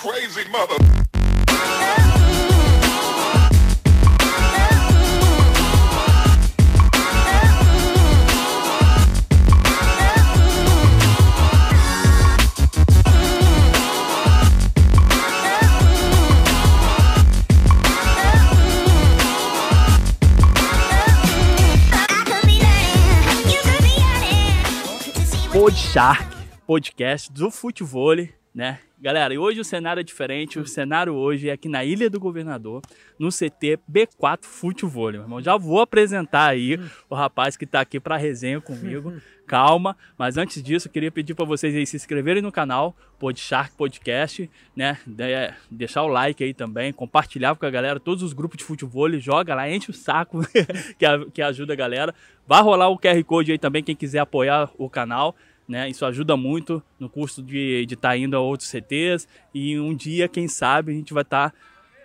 crazy mother. Shark, podcast do futebol, né? Galera, e hoje o cenário é diferente. O cenário hoje é aqui na Ilha do Governador, no CT B4 Futebol. Meu irmão, já vou apresentar aí o rapaz que tá aqui para resenha comigo. Calma, mas antes disso, eu queria pedir para vocês aí se inscreverem no canal Pod Shark Podcast, né? De- deixar o like aí também, compartilhar com a galera, todos os grupos de futebol, joga lá, enche o saco que, a- que ajuda a galera. Vai rolar o QR Code aí também, quem quiser apoiar o canal né? Isso ajuda muito no custo de estar indo a outros CTs e um dia, quem sabe, a gente vai estar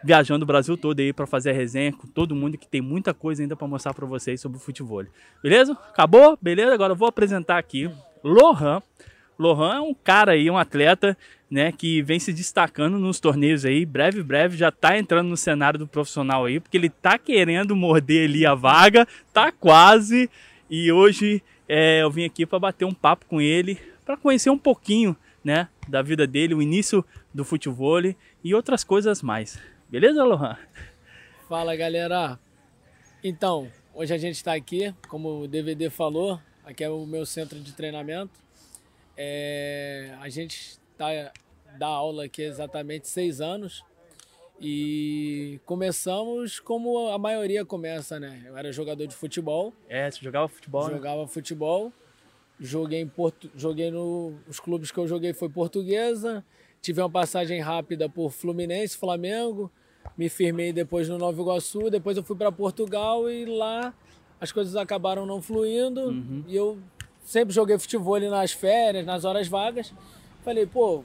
viajando o Brasil todo aí para fazer a resenha com todo mundo que tem muita coisa ainda para mostrar para vocês sobre o futebol. Beleza? Acabou? Beleza? Agora eu vou apresentar aqui Lohan. Lohan é um cara aí, um atleta, né, que vem se destacando nos torneios aí, breve, breve já tá entrando no cenário do profissional aí, porque ele tá querendo morder ali a vaga, tá quase, e hoje é, eu vim aqui para bater um papo com ele, para conhecer um pouquinho, né, da vida dele, o início do futebol e outras coisas mais. Beleza, Lohan? Fala galera! Então, hoje a gente está aqui, como o DVD falou, aqui é o meu centro de treinamento. É, a gente tá, dá aula aqui há exatamente seis anos e começamos como a maioria começa, né? Eu era jogador de futebol, É, você jogava futebol, né? jogava futebol, joguei em Porto, joguei no os clubes que eu joguei foi Portuguesa, tive uma passagem rápida por Fluminense, Flamengo, me firmei depois no Nova Iguaçu, depois eu fui para Portugal e lá as coisas acabaram não fluindo. E eu sempre joguei futebol ali nas férias, nas horas vagas. Falei, pô,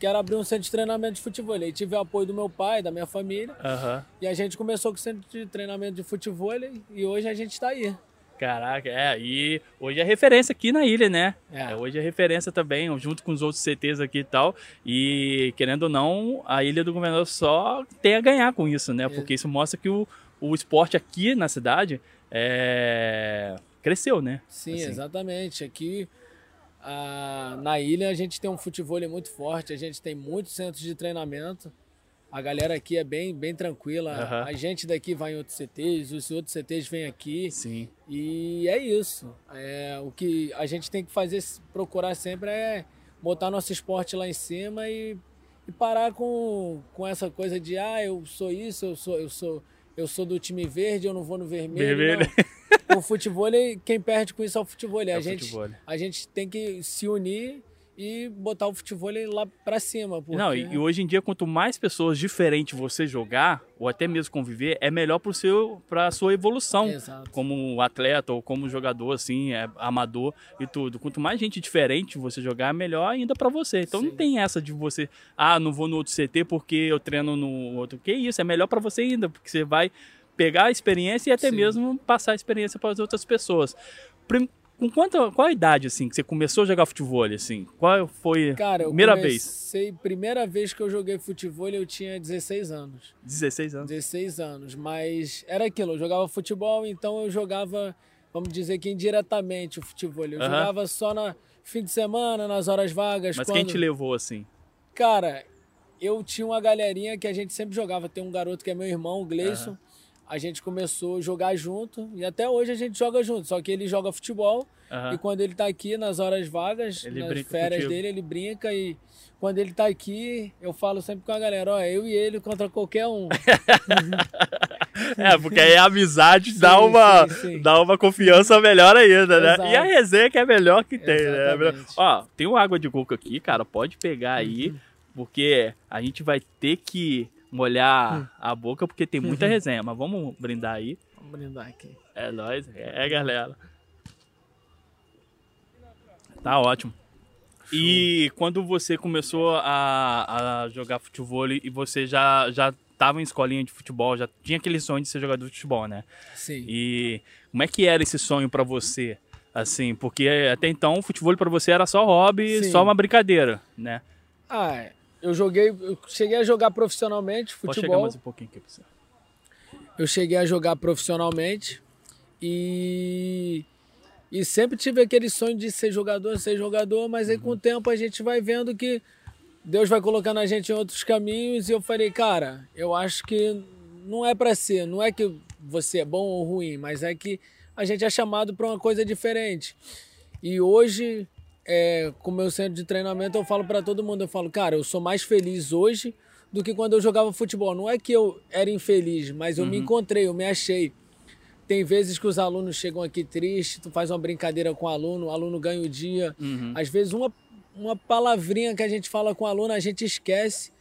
quero abrir um centro de treinamento de futebol. Aí tive o apoio do meu pai, da minha família, Aham. e a gente começou com o centro de treinamento de futebol e hoje a gente está aí. Caraca, é, e hoje é referência aqui na ilha, né? É. É, hoje é referência também, junto com os outros CTs aqui e tal. E querendo ou não, a Ilha do Governador só tem a ganhar com isso, né? Porque isso mostra que o, o esporte aqui na cidade é... cresceu, né? Sim, Assim. exatamente. Aqui ah, na ilha a gente tem um futebol muito forte, a gente tem muitos centros de treinamento. A galera aqui é bem, bem tranquila. Aham. A gente daqui vai em outros CTs, os outros CTs vêm aqui. Sim. E é isso. É, o que a gente tem que fazer, procurar sempre é botar nosso esporte lá em cima e, e parar com, com essa coisa de ah, eu sou isso, eu sou, eu sou, eu sou do time verde, eu não vou no vermelho. Vermelho. Não. O futebol, quem perde com isso é o futebol. É a, o gente, futebol. a gente tem que se unir e botar o futebol lá pra cima. Porque... Não, e, hoje em dia, quanto mais pessoas diferentes você jogar, ou até mesmo conviver, é melhor pro seu, pra sua evolução. Exato. Como atleta ou como jogador, assim, é, amador e tudo. Quanto mais gente diferente você jogar, melhor ainda pra você. Então não Sim. tem essa de você, ah, não vou no outro CT porque eu treino no outro. Que isso, é melhor pra você ainda, porque você vai pegar a experiência e até Sim. mesmo passar a experiência para as outras pessoas. Com quanta, qual a idade, assim, que você começou a jogar futebol, assim? Qual foi Cara, primeira vez? comecei, primeira vez que eu joguei futebol eu tinha 16 anos. 16 anos. 16 anos, mas era aquilo, eu jogava futebol, então eu jogava, vamos dizer que indiretamente o futebol. Eu jogava só no fim de semana, nas horas vagas. Mas quando... quem te levou, assim? Cara, eu tinha uma galerinha que a gente sempre jogava. Tem um garoto que é meu irmão, o Gleison. A gente começou a jogar junto e até hoje a gente joga junto. Só que ele joga futebol Aham. e quando ele tá aqui nas horas vagas, Ele nas férias contigo. dele, ele brinca e quando ele tá aqui, eu falo sempre com a galera, ó, eu e ele contra qualquer um. É, porque aí a amizade dá, Sim, uma, sim, sim. dá uma confiança melhor ainda, né? Exato. E a resenha que é melhor que tem, né? Exatamente. Ó, tem uma água de coco aqui, cara, pode pegar aí, Uhum. porque a gente vai ter que molhar Hum. a boca, porque tem muita resenha, mas vamos brindar aí. Vamos brindar aqui. É nóis, é galera. Tá ótimo. E quando você começou a, a jogar futebol e você já, já tava em escolinha de futebol, já tinha aquele sonho de ser jogador de futebol, né? Sim. E como é que era esse sonho pra você? Assim, porque até então o futebol pra você era só hobby, Sim. só uma brincadeira, né? Ah, eu joguei, eu cheguei a jogar profissionalmente futebol. Pode chegar mais um pouquinho pra você. Eu cheguei a jogar profissionalmente e e sempre tive aquele sonho de ser jogador, ser jogador, mas aí com o tempo a gente vai vendo que Deus vai colocando a gente em outros caminhos e eu falei, cara, eu acho que não é para ser, não é que você é bom ou ruim, mas é que a gente é chamado para uma coisa diferente. E hoje, é, com o meu centro de treinamento, eu falo para todo mundo, eu falo, cara, eu sou mais feliz hoje do que quando eu jogava futebol. Não é que eu era infeliz, mas eu me encontrei, eu me achei. Tem vezes que os alunos chegam aqui tristes, tu faz uma brincadeira com o aluno, o aluno ganha o dia. Às vezes uma, uma palavrinha que a gente fala com o aluno, a gente esquece.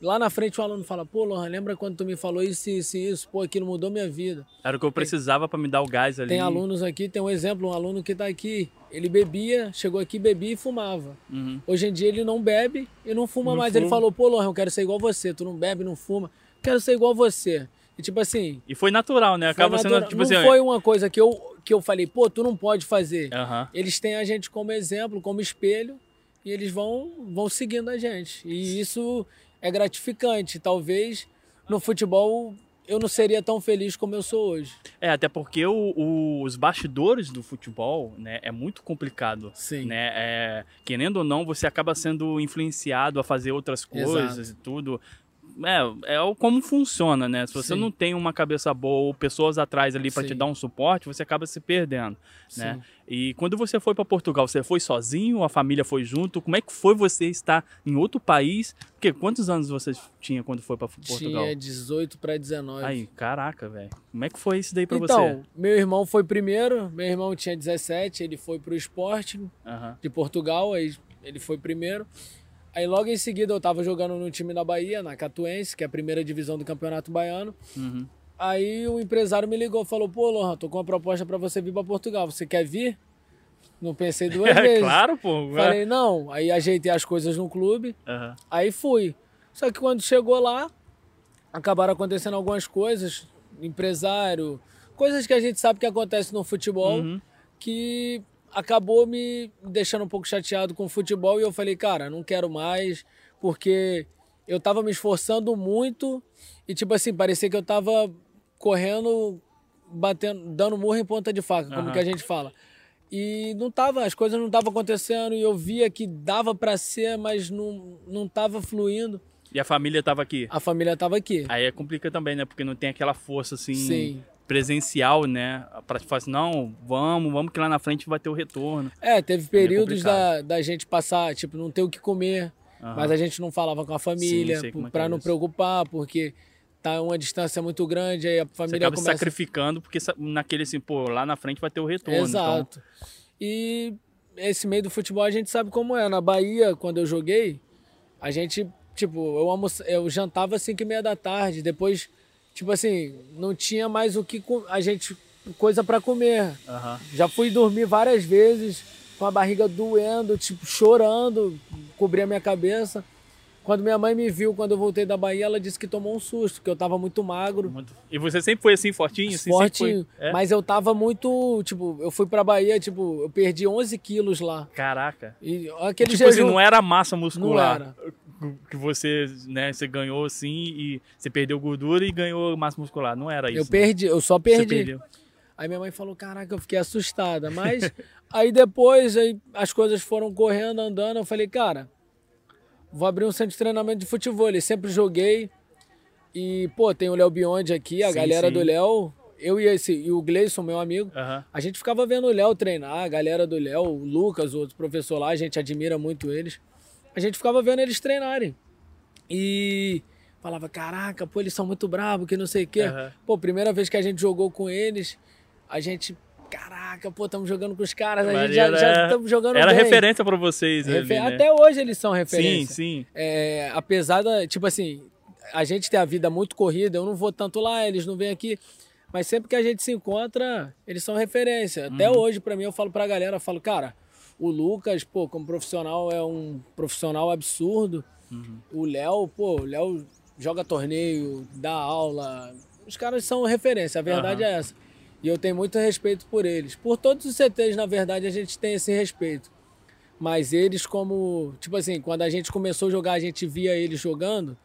Lá na frente o aluno fala, pô, Lohan, lembra quando tu me falou isso, isso e isso? Pô, aquilo mudou minha vida. Era o que eu precisava pra me dar o gás ali. Tem alunos aqui, tem um exemplo, um aluno que tá aqui, ele bebia, chegou aqui, bebia e fumava. Uhum. Hoje em dia ele não bebe e não fuma Não mais. Ele fuma. falou, pô, Lohan, eu quero ser igual você, tu não bebe, não fuma, quero ser igual você. E tipo assim, E foi natural, né? foi Acaba sendo, natural. tipo não assim... foi uma coisa que eu, que eu falei, pô, tu não pode fazer. Aham. Eles têm a gente como exemplo, como espelho, e eles vão, vão seguindo a gente. E isso é gratificante. Talvez no futebol eu não seria tão feliz como eu sou hoje. É, até porque o- o- os bastidores do futebol, né, é muito complicado. Sim. Né? É, querendo ou não, você acaba sendo influenciado a fazer outras coisas Exato. e tudo. É, é como funciona, né? Se você Sim. não tem uma cabeça boa ou pessoas atrás ali para te dar um suporte, você acaba se perdendo, né? Sim. E quando você foi para Portugal, você foi sozinho? A família foi junto? Como é que foi você estar em outro país? Porque quantos anos você tinha quando foi para Portugal? Tinha 18 para 19. Aí, caraca, velho. Como é que foi isso daí para então, você? meu irmão foi primeiro, meu irmão tinha 17, ele foi pro esporte Aham. de Portugal, aí ele foi primeiro. Aí logo em seguida eu tava jogando no time da Bahia, na Catuense, que é a primeira divisão do Campeonato Baiano. Uhum. Aí o empresário me ligou, falou: "Pô, Lohan, tô com uma proposta para você vir para Portugal. Você quer vir?" Não pensei duas É vezes. claro, pô. Falei: "Não". Aí ajeitei as coisas no clube, Aham. Aí fui. Só que quando chegou lá, acabaram acontecendo algumas coisas, empresário, coisas que a gente sabe que acontece no futebol, Uhum. que acabou me deixando um pouco chateado com o futebol e eu falei, cara, não quero mais, porque eu tava me esforçando muito e tipo assim, parecia que eu tava correndo, batendo, dando murro em ponta de faca, como Aham. que a gente fala. E não tava, as coisas não estavam acontecendo e eu via que dava para ser, mas não, não tava fluindo. E a família tava aqui? A família tava aqui. Aí é complica também, né? Porque não tem aquela força assim Sim. Presencial, né? Pra te falar assim, não, vamos, vamos que lá na frente vai ter o retorno. É, teve períodos complicado. da, da gente passar, tipo, não ter o que comer, Aham. mas a gente não falava com a família, como é para é não isso. preocupar, porque tá uma distância muito grande, aí a Você família acaba se começa... sacrificando porque naquele assim, pô, lá na frente vai ter o retorno. então- Exato. E esse meio do futebol a gente sabe como é. Na Bahia, quando eu joguei, a gente, tipo, eu, almoça, eu jantava às 5 e meia da tarde, depois, tipo assim, não tinha mais o que a gente coisa para comer. Aham. Já fui dormir várias vezes com a barriga doendo, tipo, chorando, cobria minha cabeça. Quando minha mãe me viu quando eu voltei da Bahia, ela disse que tomou um susto, porque eu tava muito magro. Muito- E você sempre foi assim, fortinho? Assim, Fortinho, foi- É? mas eu tava muito, tipo, eu fui pra Bahia, tipo, eu perdi 11 quilos lá. Caraca. E aquele tipo assim, jejum, não era massa muscular. Não Que você, né, você ganhou assim e você perdeu gordura e ganhou massa muscular. Não era isso. eu né? perdi, eu só perdi. Aí minha mãe falou, caraca, eu fiquei assustada. Mas aí depois aí as coisas foram correndo, andando. Eu falei, cara, vou abrir um centro de treinamento de futebol. Eu sempre joguei. E, pô, tem o Léo Biondi aqui, a Sim, galera sim. do Léo. Eu e, esse, e o Gleison, meu amigo. Aham. A gente ficava vendo o Léo treinar, a galera do Léo, o Lucas, o outro professor lá, a gente admira muito eles. A gente ficava vendo eles treinarem. E falava, caraca, pô, eles são muito bravos, que não sei o quê. Aham. Pô, primeira vez que a gente jogou com eles, a gente, caraca, pô, estamos jogando com os caras, a gente já é. estamos jogando Era bem. referência pra vocês ali, Refer- né? Até hoje eles são Sim, referência. sim. É, apesar da, tipo assim, a gente tem a vida muito corrida, eu não vou tanto lá, eles não vêm aqui. Mas sempre que a gente se encontra, eles são referência. Até Uhum. hoje, pra mim, eu falo pra galera, eu falo, cara, o Lucas, pô, como profissional, é um profissional absurdo. Uhum. O Léo, pô, o Léo joga torneio, dá aula. Os caras são referência, a verdade Aham. é essa. E eu tenho muito respeito por eles. Por todos os CTs, na verdade, a gente tem esse respeito. Mas eles como, tipo assim, quando a gente começou a jogar, a gente via eles jogando,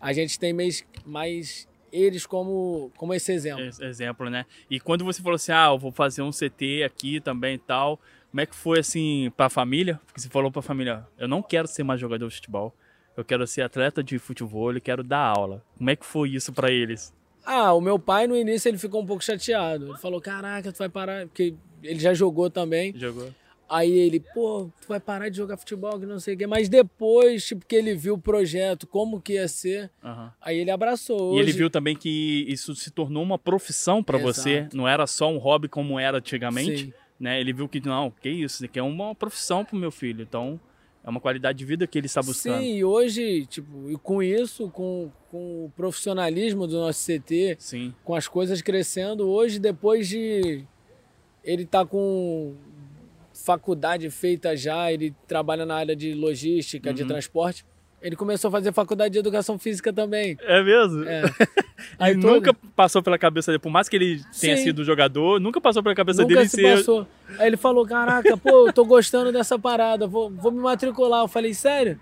a gente tem mais, mais eles como, como esse exemplo. Exemplo, né? E quando você falou assim, ah, eu vou fazer um CT aqui também e tal, como é que foi assim para a família? Porque você falou para a família, eu não quero ser mais jogador de futebol, eu quero ser atleta de futebol, eu quero dar aula. Como é que foi isso para eles? Ah, o meu pai no início ele ficou um pouco chateado. Ele falou: "Caraca, tu vai parar", porque ele já jogou também. Jogou. Aí ele, pô, tu vai parar de jogar futebol, que não sei o quê. Mas depois, tipo, que ele viu o projeto, como que ia ser, Uhum. aí ele abraçou. E ele Hoje- viu também que isso se tornou uma profissão para você, não era só um hobby como era antigamente, Sim. né? Ele viu que não, que isso, isso aqui é uma profissão pro meu filho, então é uma qualidade de vida que ele está buscando. Sim, e hoje, tipo, e com isso, com, com o profissionalismo do nosso CT, Sim. com as coisas crescendo, hoje, depois de ele tá com faculdade feita já, ele trabalha na área de logística, de Uhum. transporte, ele começou a fazer faculdade de educação física também. É mesmo? É. E Aí todo- nunca passou pela cabeça dele, por mais que ele tenha Sim. sido jogador, nunca passou pela cabeça Nunca dele se ser. passou. Aí ele falou, caraca, pô, eu tô gostando dessa parada, vou, vou me matricular. Eu falei, sério?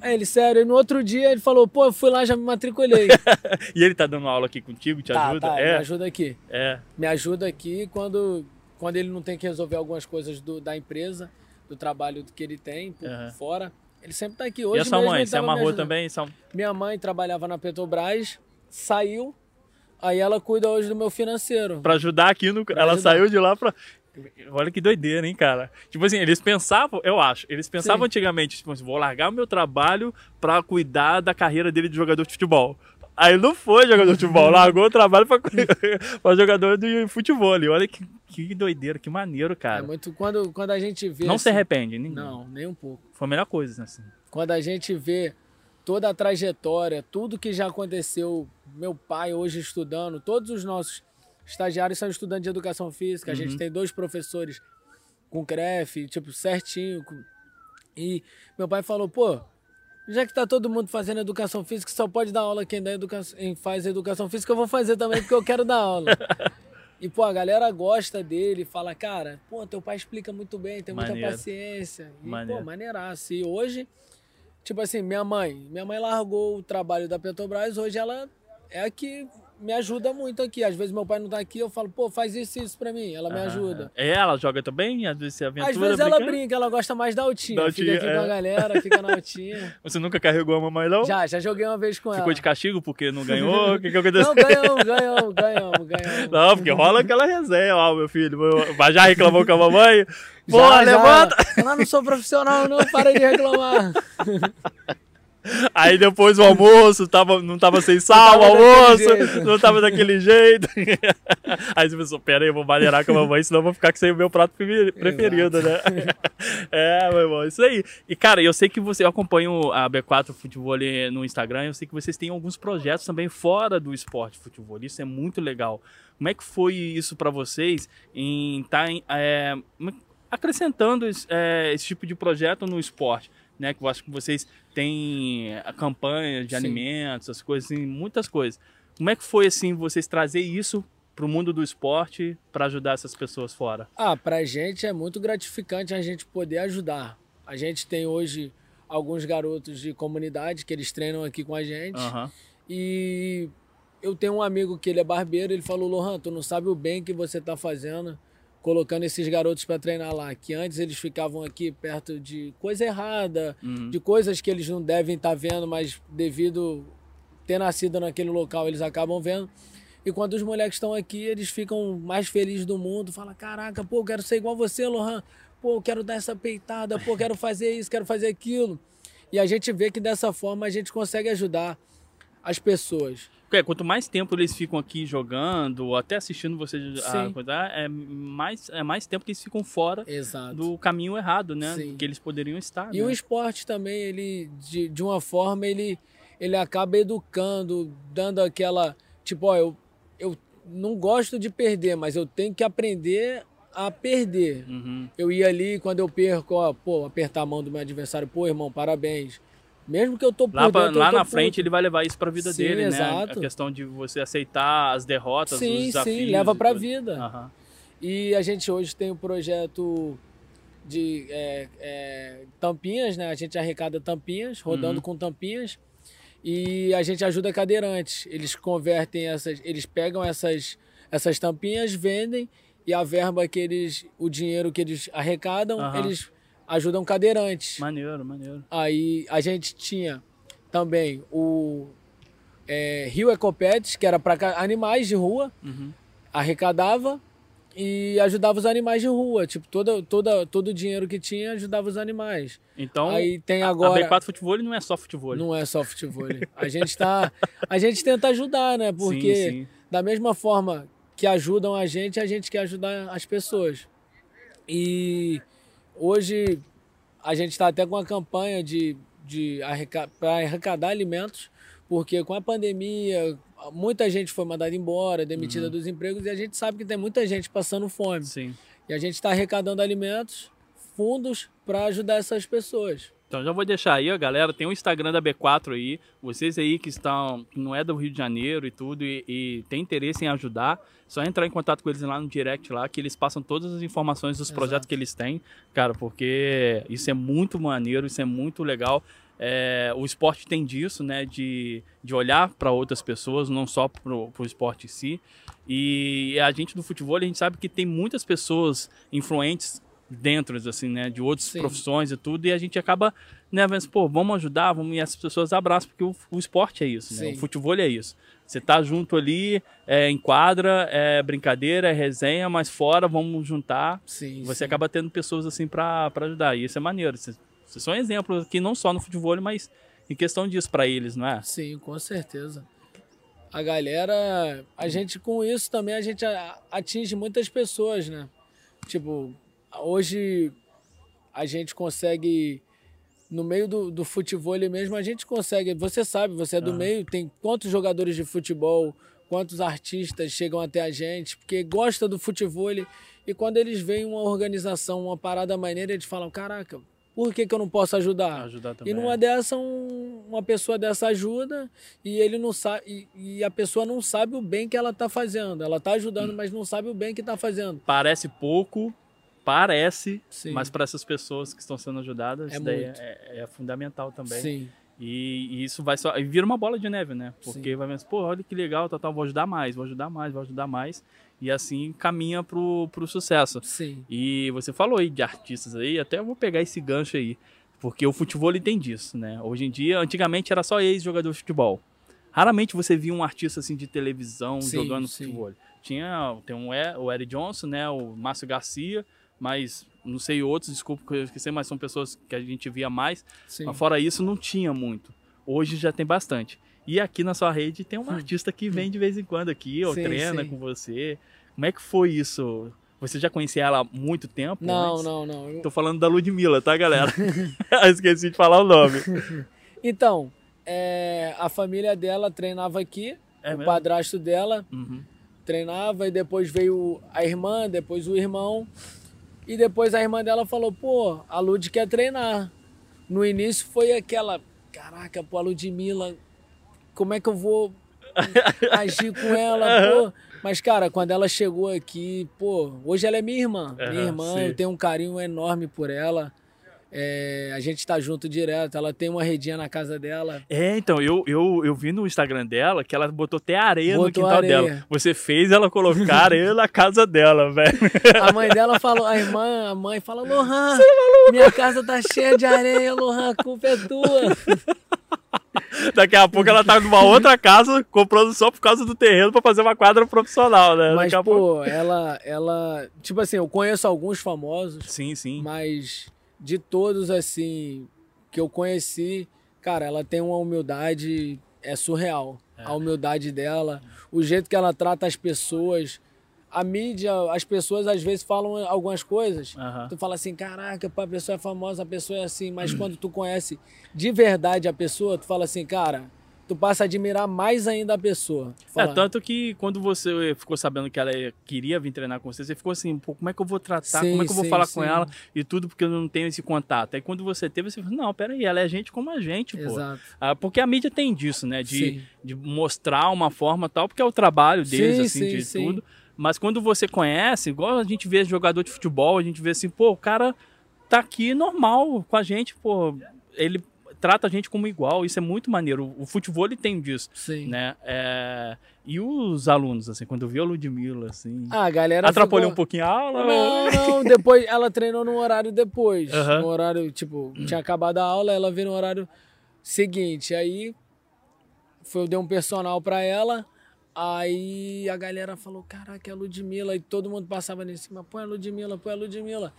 Aí ele, sério. E no outro dia ele falou, pô, eu fui lá, já me matriculei. E ele tá dando aula aqui contigo, te tá, ajuda? tá, me é, ajuda aqui. é. Me ajuda aqui quando, quando ele não tem que resolver algumas coisas do, da empresa, do trabalho que ele tem por Aham. fora. Ele sempre tá aqui. E Hoje a sua mãe? Você me amarrou também? Sua- Minha mãe trabalhava na Petrobras, saiu, aí ela cuida hoje do meu financeiro. Pra ajudar aqui no. ela ajudar. saiu de lá pra. Olha que doideira, hein, cara? Tipo assim, eles pensavam, eu acho, eles pensavam Sim. antigamente, tipo assim, vou largar o meu trabalho pra cuidar da carreira dele de jogador de futebol. Aí não foi jogador de futebol, largou o trabalho pra, pra jogador de futebol. ali. Olha que, que doideira, que maneiro, É cara. muito quando, quando a gente vê. não se assim- arrepende, ninguém. Não, nem um pouco. Foi a melhor coisa, assim. Quando a gente vê toda a trajetória, tudo que já aconteceu, meu pai hoje estudando, todos os nossos estagiários são estudantes de educação física, a gente Uhum. tem dois professores com CREF, tipo, certinho. com- E meu pai falou, pô, já que tá todo mundo fazendo educação física, só pode dar aula quem, dá educação, quem faz educação física, eu vou fazer também porque eu quero dar aula. E, pô, a galera gosta dele, fala, cara, pô, teu pai explica muito bem, tem muita Maneiro. paciência. E, Maneiro. pô, maneiraço. E hoje, tipo assim, minha mãe, minha mãe largou o trabalho da Petrobras, hoje ela é a que me ajuda muito aqui. Às vezes meu pai não tá aqui, eu falo, pô, faz isso e isso pra mim. Ela me Aham. ajuda. É, ela joga também? Às vezes você aventura Às vezes ela brinca, ela gosta mais da altinha. Da fica altinha, aqui é. com a galera, fica na altinha. Você nunca carregou a mamãe, não? Já, já joguei uma vez com Ficou ela. de castigo porque não ganhou? O que, que aconteceu? Não, ganhamos, ganhamos, ganhamos, ganhamos. Não, porque rola aquela resenha, ó, meu filho. Vai já reclamou com a mamãe? Pô, Já, já. levanta! Ela não sou profissional, não, para de reclamar. Aí depois o almoço tava, não tava sem sal, o almoço, não tava daquele jeito. Aí você pensou, pera aí, eu vou maneirar com a mamãe, senão eu vou ficar sem o meu prato prefe- preferido, né? É, meu irmão, isso aí. E cara, eu sei que você, eu acompanho a B4 Futebol no Instagram, eu sei que vocês têm alguns projetos também fora do esporte futebol, isso é muito legal. Como é que foi isso pra vocês em estar acrescentando esse, é, esse tipo de projeto no esporte? Né, que eu acho que vocês têm a campanha de Sim. alimentos, essas coisas, assim, muitas coisas. Como é que foi assim vocês trazer isso para o mundo do esporte para ajudar essas pessoas fora? Ah, pra gente é muito gratificante a gente poder ajudar. A gente tem hoje alguns garotos de comunidade que eles treinam aqui com a gente. Aham. E eu tenho um amigo que ele é barbeiro, ele falou: Lohan, tu não sabe o bem que você tá fazendo colocando esses garotos para treinar lá. Que antes eles ficavam aqui perto de coisa errada, Uhum. de coisas que eles não devem estar vendo, mas devido ter nascido naquele local, eles acabam vendo. E quando os moleques estão aqui, eles ficam mais felizes do mundo. Fala, caraca, pô, eu quero ser igual você, Lohan. Pô, eu quero dar essa peitada, pô, eu quero fazer isso, quero fazer aquilo. E a gente vê que dessa forma a gente consegue ajudar as pessoas. É, quanto mais tempo eles ficam aqui jogando, ou até assistindo você a coisa, é mais, é mais tempo que eles ficam fora Exato. do caminho errado, né? Sim. Que eles poderiam estar. E né? o esporte também, ele, de, de uma forma, ele, ele acaba educando, dando aquela. Tipo, ó, eu, eu não gosto de perder, mas eu tenho que aprender a perder. Uhum. Eu ia ali, quando eu perco, ó, pô, apertar a mão do meu adversário, pô, irmão, parabéns. Mesmo que eu tô por Lá, pra- dentro, lá tô na puto. frente ele vai levar isso pra vida Sim, dele, né? exato. A questão de você aceitar as derrotas, Sim, os desafios. sim, leva pra tudo. vida. Aham. E a gente hoje tem o projeto de é, é, tampinhas, né? A gente arrecada tampinhas, rodando Uhum. com tampinhas. E a gente ajuda cadeirantes. Eles convertem essas, eles pegam essas, essas tampinhas, vendem e a verba que eles, o dinheiro que eles arrecadam, Aham. eles ajudam cadeirantes. Maneiro, maneiro. Aí a gente tinha também o é, Rio Ecopets, que era para animais de rua, Uhum. arrecadava e ajudava os animais de rua. Tipo, toda, toda, todo o dinheiro que tinha ajudava os animais. Então, Aí tem agora. a B4 Futebol não é só futebol. Não é só futebol. A gente tá. A gente tenta ajudar, né? Porque sim, sim. da mesma forma que ajudam a gente, a gente quer ajudar as pessoas. E hoje a gente está até com uma campanha de, de para arrecadar alimentos, porque com a pandemia muita gente foi mandada embora, demitida dos empregos, e a gente sabe que tem muita gente passando fome. Sim. E a gente está arrecadando alimentos, fundos para ajudar essas pessoas. Então já vou deixar aí, ó, galera. Tem o Instagram da B4 aí. Vocês aí que estão, que não é do Rio de Janeiro e tudo, e, e tem interesse em ajudar, só entrar em contato com eles lá no direct lá, que eles passam todas as informações dos Exato. projetos que eles têm, cara, porque isso é muito maneiro, isso é muito legal. É, o esporte tem disso, né? De, de olhar para outras pessoas, não só para o esporte em si. E a gente do futebol, a gente sabe que tem muitas pessoas influentes dentro, assim, né? De outras Sim. profissões e tudo. E a gente acaba, né? Vendo, pô, vamos ajudar, vamos... E as pessoas abraçam, porque o, o esporte é isso, né? O futebol é isso. Você tá junto ali, é, em quadra, é brincadeira, é resenha, mas fora, vamos juntar. Sim. Você sim. acaba tendo pessoas assim para ajudar. E isso é maneiro. Vocês são exemplos aqui, não só no futebol, mas em questão disso para eles, não é? Sim, com certeza. A galera, a gente com isso também a gente atinge muitas pessoas, né? Tipo, hoje a gente consegue no meio do, do futebol mesmo, a gente consegue. Você sabe, você é do Aham. meio, tem quantos jogadores de futebol, quantos artistas chegam até a gente, porque gosta do futebol e quando eles veem uma organização, uma parada maneira, eles falam: caraca, por que, que eu não posso ajudar? Ajudar. E numa dessa, um- uma pessoa dessa ajuda e ele não sabe e, e a pessoa não sabe o bem que ela tá fazendo. Ela tá ajudando, mas não sabe o bem que tá fazendo. Parece pouco, parece, Sim. mas para essas pessoas que estão sendo ajudadas, É muito. é, é fundamental também. Sim, E, e isso vai só. E vira uma bola de neve, né? Porque Sim. vai vendo, pô, olha que legal, tal, tal, vou ajudar mais, vou ajudar mais, vou ajudar mais. E assim caminha pro, pro sucesso. sim, E você falou aí de artistas aí, até eu vou pegar esse gancho aí. Porque o futebol ele tem disso, né? Hoje em dia, antigamente era só ex-jogador de futebol. Raramente você via um artista assim de televisão Sim, jogando sim. futebol. Tinha tem um, o Eric Johnson, né? O Márcio Garcia, mas não sei outros, desculpa que eu esqueci, mas são pessoas que a gente via mais. sim. Mas fora isso, não tinha muito. Hoje já tem bastante. E aqui na sua rede tem uma Hum. artista que vem de vez em quando aqui, ou Sim, treina sim. com você. Como é que foi isso? Você já conhecia ela há muito tempo? Não, antes? não, não. Eu- Tô falando da Ludmilla, tá, galera? Esqueci de falar o nome. Então, é, a família dela treinava aqui, É o mesmo? padrasto dela Uhum. treinava e depois veio a irmã, depois o irmão. E depois a irmã dela falou: pô, a Lud quer treinar. No início foi aquela: caraca, pô, a Ludmilla, como é que eu vou agir com ela, pô? Mas, cara, quando ela chegou aqui, pô, hoje ela é minha irmã. minha irmã, sim. eu tenho um carinho enorme por ela. É, a gente tá junto direto. Ela tem uma redinha na casa dela. É, então, eu, eu, eu vi no Instagram dela que ela botou até areia no Botou quintal areia. dela. Você fez ela colocar areia na casa dela, velho. A mãe dela falou, a irmã, a mãe fala, Lohan, minha casa tá cheia de areia, Lohan, a culpa é tua. Daqui a pouco ela tá numa outra casa, comprando só por causa do terreno pra fazer uma quadra profissional, né? Mas, Daqui a pouco... pô, ela, ela, tipo assim, eu conheço alguns famosos, Sim, sim. mas de todos, assim, que eu conheci, cara, ela tem uma humildade, é surreal. É. A humildade dela, o jeito que ela trata as pessoas. A mídia, as pessoas às vezes falam algumas coisas. Aham. Tu fala assim, caraca, a pessoa é famosa, a pessoa é assim, mas quando tu conhece de verdade a pessoa, tu fala assim, cara, tu passa a admirar mais ainda a pessoa. Tu É, fala, tanto que quando você ficou sabendo que ela queria vir treinar com você, você ficou assim, pô, como é que eu vou tratar, Sim, como é que eu vou sim, falar sim. com ela e tudo, porque eu não tenho esse contato. Aí quando você teve, você falou, não, peraí, ela é gente como a gente, pô. Exato. Ah, porque a mídia tem disso, né, de, de mostrar uma forma tal, porque é o trabalho deles, Sim, assim, sim, de tudo. Mas quando você conhece, igual a gente vê jogador de futebol, a gente vê assim, pô, o cara tá aqui normal com a gente, pô. Ele trata a gente como igual, isso é muito maneiro. O futebol ele tem disso, Sim. né? É, E os alunos, assim, quando eu vi a Ludmilla, assim, Ah, a galera atrapalhou ficou- um pouquinho a aula? Não, não, depois ela treinou no horário depois. No horário, tipo, tinha acabado a aula, ela veio no horário seguinte. Aí foi, eu dei um personal pra ela. Aí a galera falou: Caraca, é a Ludmilla. E todo mundo passava ali em cima: Põe a Ludmilla, põe a Ludmilla.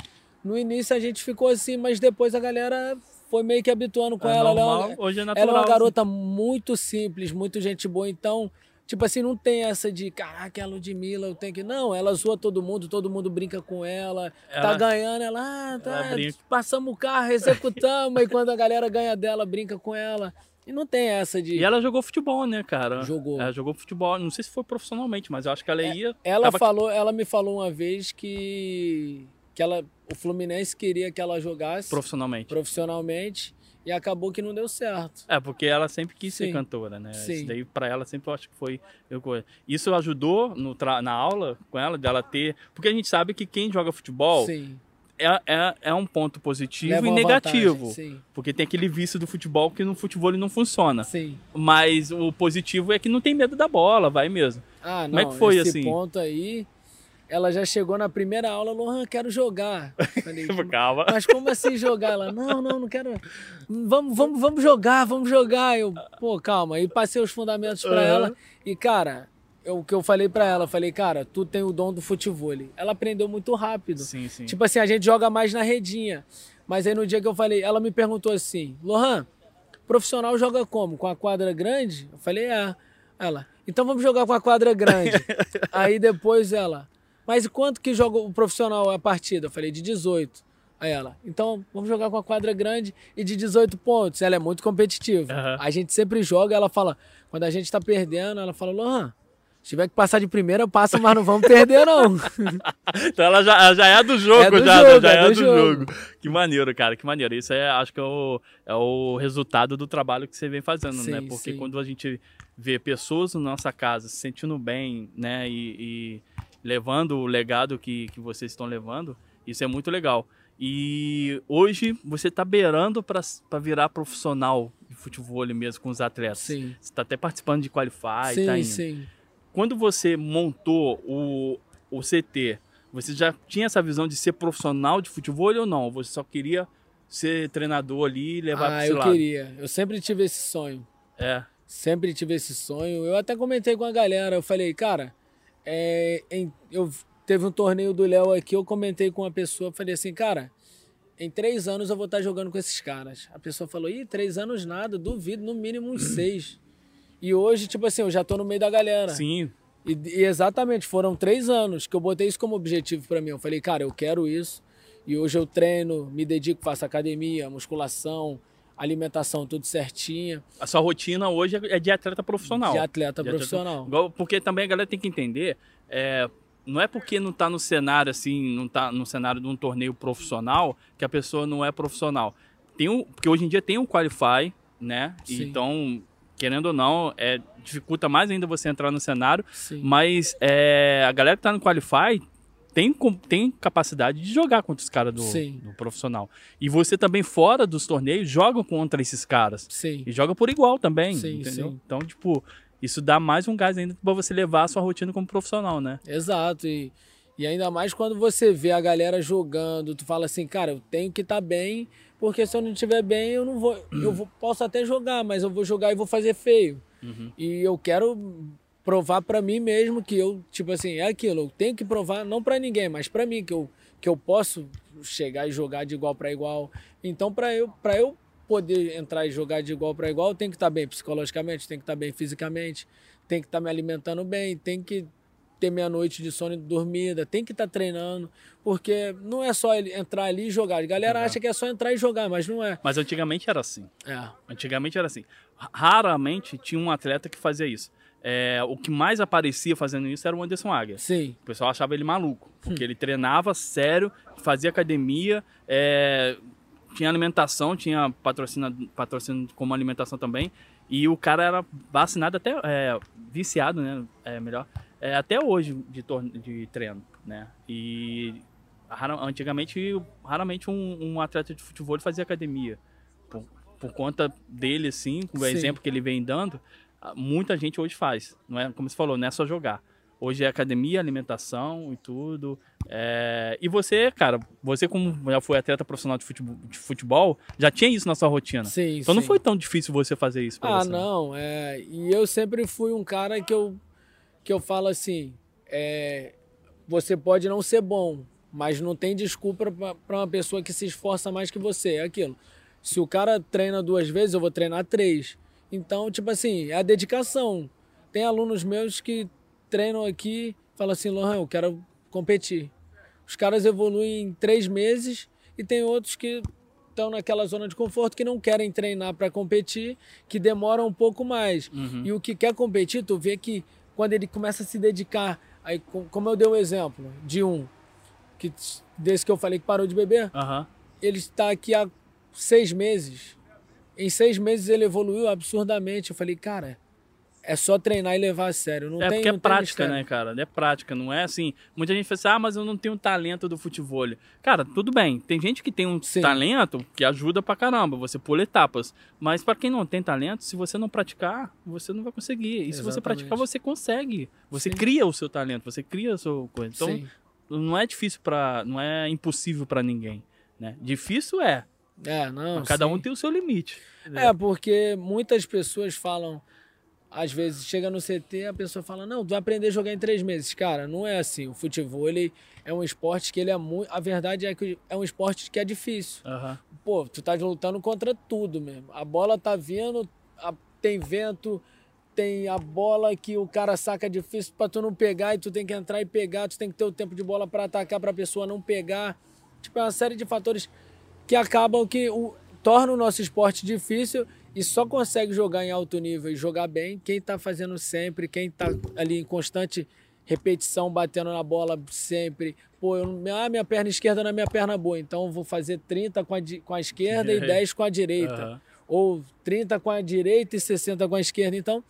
No início a gente ficou assim, mas depois a galera foi meio que habituando com É ela. Ela é normal, uma- hoje é ela natural. é uma assim. garota muito simples, muito gente boa, então, tipo assim, não tem essa de, caraca, é a Ludmilla, eu tenho que. Não, ela zoa todo mundo, todo mundo brinca com ela, tá Ela- ganhando, ela, ah, tá, ela passamos o carro, executamos, e quando a galera ganha dela, brinca com ela. E não tem essa de. E ela jogou futebol, né, cara? Jogou. Ela jogou futebol, não sei se foi profissionalmente, mas eu acho que ela ia. Ela falou, ela me falou uma vez que, que ela, o Fluminense queria que ela jogasse Profissionalmente. profissionalmente e acabou que não deu certo. É, porque ela sempre quis ser Sim. cantora, né? Sim. Isso daí pra ela sempre eu acho que foi. Isso ajudou no na aula com ela, dela ter. Porque a gente sabe que quem joga futebol Sim. é, é, é um ponto positivo Leva e negativo. vantagem, Sim. Porque tem aquele vício do futebol que no futebol ele não funciona. Sim. Mas o positivo é que não tem medo da bola, vai mesmo. Ah, não. Como é que foi, esse assim? ponto aí, ela já chegou na primeira aula, Lohan, quero jogar. Falei, Calma. mas como assim jogar? Ela, não, não, não quero. Vamos, vamos, vamos jogar, vamos jogar. Eu, pô, calma. Aí passei os fundamentos pra Aham. ela. E, cara, eu- o que eu falei pra ela, falei, cara, tu tem o dom do futebol. Ela aprendeu muito rápido. Sim, sim. Tipo assim, a gente joga mais na redinha. Mas aí no dia que eu falei, ela me perguntou assim, Lohan, profissional joga como? Com a quadra grande? Eu falei, é. Ela, então vamos jogar com a quadra grande. aí depois ela, mas quanto que joga o profissional a partida? Eu falei, de 18. Aí ela, então vamos jogar com a quadra grande e de 18 pontos. Ela é muito competitiva. Aham. A gente sempre joga, ela fala, quando a gente tá perdendo, ela fala, Lohan, se tiver que passar de primeira, passa, mas não vamos perder, não. Então ela já, ela já é do jogo, É do já, jogo, já é é, do jogo. jogo. Que maneiro, cara, que maneiro. Isso é, acho que é o, é o resultado do trabalho que você vem fazendo, né? Sim, Porque sim. quando a gente vê pessoas na nossa casa se sentindo bem, né? E, e levando o legado que, que vocês estão levando, isso é muito legal. E hoje você tá beirando para virar profissional de futebol mesmo com os atletas. Sim. Você tá até participando de Qualify, sim, tá indo sim. quando você montou o, o CT, você já tinha essa visão de ser profissional de futebol ou não? Você só queria ser treinador ali e levar para Ah, esse eu lado? queria. Eu sempre tive esse sonho. É. Sempre tive esse sonho. Eu até comentei com a galera. Eu falei, cara, é, em- eu teve um torneio do Léo aqui. Eu comentei com uma pessoa. Falei assim, cara, em três anos eu vou estar jogando com esses caras. A pessoa falou, ih, três anos nada. Duvido, no mínimo uns seis. E hoje, tipo assim, eu já tô no meio da galera. Sim. E, e exatamente, foram três anos que eu botei isso como objetivo pra mim. Eu falei, cara, eu quero isso. E hoje eu treino, me dedico, faço academia, musculação, alimentação, tudo certinha. A sua rotina hoje é de atleta profissional. De atleta De profissional. Igual- Porque também a galera tem que entender, é, não é porque não tá no cenário assim, não tá no cenário de um torneio profissional que a pessoa não é profissional. Tem um, porque hoje em dia tem um qualify, né? Sim. Então, querendo ou não, é, dificulta mais ainda você entrar no cenário. Sim. Mas é, a galera que tá no Qualify tem, tem capacidade de jogar contra os caras do, do profissional. E você também, fora dos torneios, joga contra esses caras. Sim. E joga por igual também, Sim, entendeu? sim. Então, tipo, isso dá mais um gás ainda pra você levar a sua rotina como profissional, né? Exato. E, e ainda mais quando você vê a galera jogando, tu fala assim, cara, eu tenho que estar bem, porque se eu não estiver bem, eu não vou. Eu vou- posso até jogar, mas eu vou jogar e vou fazer feio. Uhum. E eu quero provar pra mim mesmo que eu, tipo assim, é aquilo, eu tenho que provar, não pra ninguém, mas pra mim, que eu, que eu posso chegar e jogar de igual pra igual. Então, pra eu, pra eu poder entrar e jogar de igual pra igual, eu tenho que estar bem psicologicamente, tenho que estar bem fisicamente, tenho que estar me alimentando bem, tenho que ter minha noite de sono dormida, tem que estar treinando, porque não é só entrar ali e jogar. A galera acha que é só entrar e jogar, mas não é. Mas antigamente era assim. É, Antigamente era assim. Raramente tinha um atleta que fazia isso. É, o que mais aparecia fazendo isso era o Anderson Águia. sim, O pessoal achava ele maluco, porque Hum. ele treinava sério, fazia academia, é, tinha alimentação, tinha patrocínio, patrocínio como alimentação também, e o cara era vacinado até, é, viciado, né, é melhor, é, até hoje de, de treino, né, e antigamente, raramente um, um, atleta de futebol fazia academia. Por, por conta dele, assim, o Sim. exemplo que ele vem dando, muita gente hoje faz. Não é, como você falou, não é só jogar. Hoje é academia, alimentação e tudo. É... E você, cara, você como já foi atleta profissional de futebol, de futebol, já tinha isso na sua rotina. Sim, Então sim. não foi tão difícil você fazer isso Ah, você. não. É... E eu sempre fui um cara que eu, que eu falo assim, é... você pode não ser bom, mas não tem desculpa para uma pessoa que se esforça mais que você. É aquilo. Se o cara treina duas vezes, eu vou treinar três. Então, tipo assim, é a dedicação. Tem alunos meus que treinam aqui, falam assim, Lohan, eu quero competir. Os caras evoluem em três meses e tem outros que estão naquela zona de conforto que não querem treinar para competir, que demoram um pouco mais. Uhum. E o que quer competir, tu vê que quando ele começa a se dedicar, aí como eu dei o um exemplo de um que desse que eu falei que parou de beber, uhum. ele está aqui há seis meses. Em seis meses ele evoluiu absurdamente. Eu falei, cara, é só treinar e levar a sério. Não é tem, porque é prática, né, cara? É prática, não é assim. Muita gente fala assim, ah, mas eu não tenho talento do futebol. Cara, tudo bem. Tem gente que tem um Sim. talento que ajuda pra caramba, você pula etapas. Mas para quem não tem talento, se você não praticar, você não vai conseguir. E se você Exatamente. praticar, você consegue. Você Sim. cria o seu talento, você cria a sua coisa. Então, Sim. não é difícil para, não é impossível para ninguém, né? Difícil é. É, não. Mas cada sim. um tem o seu limite. É, porque muitas pessoas falam, às vezes chega no CT, a pessoa fala, não, tu vai aprender a jogar em três meses. Cara, não é assim. O futebol, ele é um esporte que ele é muito... A verdade é que é um esporte que é difícil. Aham. Pô, tu tá lutando contra tudo mesmo. A bola tá vindo, a- tem vento, tem a bola que o cara saca difícil pra tu não pegar e tu tem que entrar e pegar, tu tem que ter o tempo de bola pra atacar pra pessoa não pegar. Tipo, é uma série de fatores que acabam que o, tornam o nosso esporte difícil e só consegue jogar em alto nível e jogar bem quem tá fazendo sempre, quem tá ali em constante repetição, batendo na bola sempre. Pô, eu, ah, minha perna esquerda não é minha perna boa, então eu vou fazer 30 com a, com a esquerda e 10 com a direita. Aham. Ou 30 com a direita e 60 com a esquerda. Então,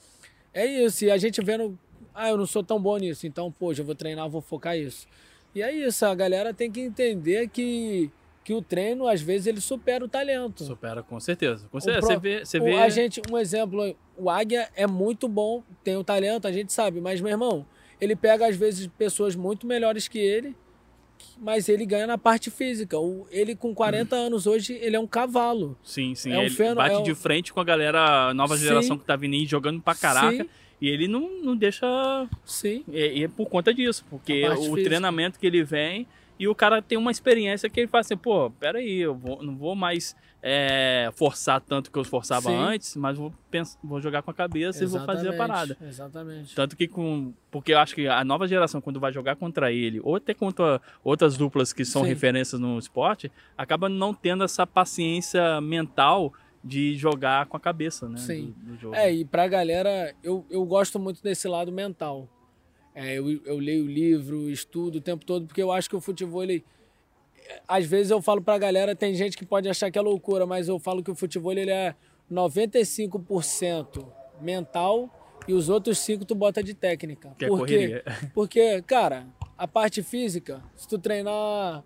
é isso. E a gente vendo, ah, eu não sou tão bom nisso, então, pô, já vou treinar, vou focar isso. E é isso, a galera tem que entender que, que o treino, às vezes, ele supera o talento. Supera com certeza. Com O certeza. pro- Você vê, você o- vê... A gente, um exemplo, o Águia é muito bom, tem o talento, a gente sabe, mas, meu irmão, ele pega, às vezes, pessoas muito melhores que ele, mas ele ganha na parte física. O- Ele, com 40 anos hoje, ele é um cavalo. Sim, sim. É um ele feno- bate é um- de frente com a galera, nova Sim. geração que tá vindo aí jogando pra caraca. Sim. E ele não, não deixa. Sim. E, e é por conta disso, porque o física. treinamento que ele vem e o cara tem uma experiência que ele fala assim: pô, peraí, eu vou, não vou mais é, forçar tanto que eu forçava Sim. antes, mas vou, pens- vou jogar com a cabeça e vou fazer a Exatamente, parada. Exatamente. Tanto que com. Porque eu acho que a nova geração, quando vai jogar contra ele, ou até contra outras duplas que são Sim. referências no esporte, acaba não tendo essa paciência mental de jogar com a cabeça, né? Sim. Do, do. É, e pra galera, eu, eu gosto muito desse lado mental. É, eu, eu leio livro, estudo o tempo todo, porque eu acho que o futebol, ele. Às vezes eu falo pra galera, tem gente que pode achar que é loucura, mas eu falo que o futebol ele é 95% mental e os outros 5% tu bota de técnica. Que é Por quê? Porque, cara, a parte física, se tu treinar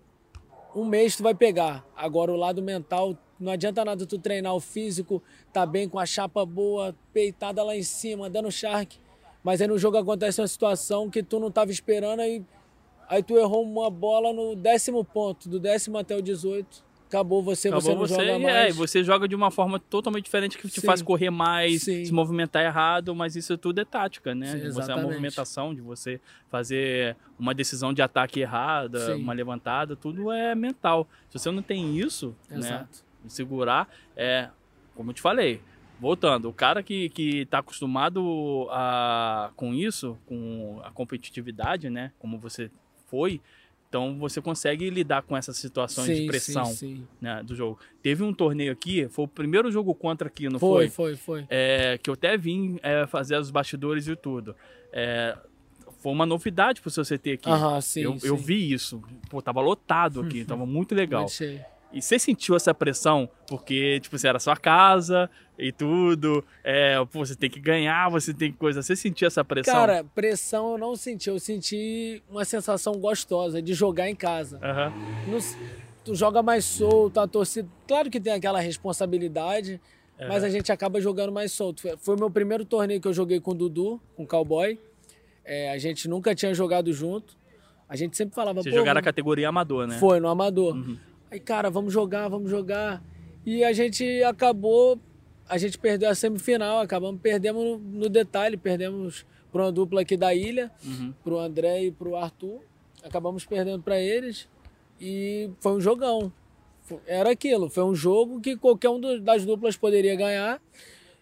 um mês, tu vai pegar. Agora, o lado mental, não adianta nada tu treinar o físico, tá bem com a chapa boa, peitada lá em cima, dando shark. Mas aí no jogo acontece uma situação que tu não tava esperando, aí, aí tu errou uma bola no décimo ponto, do décimo até o 18. Acabou você, Acabou você não você, joga mais. é, você joga de uma forma totalmente diferente que te Sim. faz correr mais, Sim. se movimentar errado, mas isso tudo é tática, né? Sim, de você a movimentação, de você fazer uma decisão de ataque errada, uma levantada, tudo é mental. Se você não tem isso, né? Exato. de segurar, é, como eu te falei, voltando, o cara que, que tá acostumado a, com isso, com a competitividade, né? Como você foi, então você consegue lidar com essas situações de pressão Sim, sim. né, do jogo. Teve um torneio aqui, foi o primeiro jogo contra aqui, não Foi, foi? foi, foi. É, que eu até vim é, fazer os bastidores e tudo. É, foi uma novidade pro seu CT aqui. Aham, sim, eu, sim. eu vi isso. Pô, tava lotado aqui, tava muito legal. Muito cheio. E você sentiu essa pressão? Porque, tipo, você era sua casa e tudo. É, pô, você tem que ganhar, você tem que coisa. Você sentiu essa pressão? Cara, pressão eu não senti. Eu senti uma sensação gostosa de jogar em casa. Aham. No- tu joga mais solto, a torcida. Claro que tem aquela responsabilidade, mas a gente acaba jogando mais solto. Foi- o meu primeiro torneio que eu joguei com o Dudu, com o Cowboy. É, a gente nunca tinha jogado junto. A gente sempre falava, Você pô, jogaram a vamos- categoria amador, né? foi, no amador. Aí, cara, vamos jogar, vamos jogar. E a gente acabou, a gente perdeu a semifinal, acabamos perdemos no, no detalhe, perdemos para uma dupla aqui da ilha, Uhum. pro André e pro Arthur. Acabamos perdendo para eles e foi um jogão. Era aquilo, foi um jogo que qualquer um das duplas poderia ganhar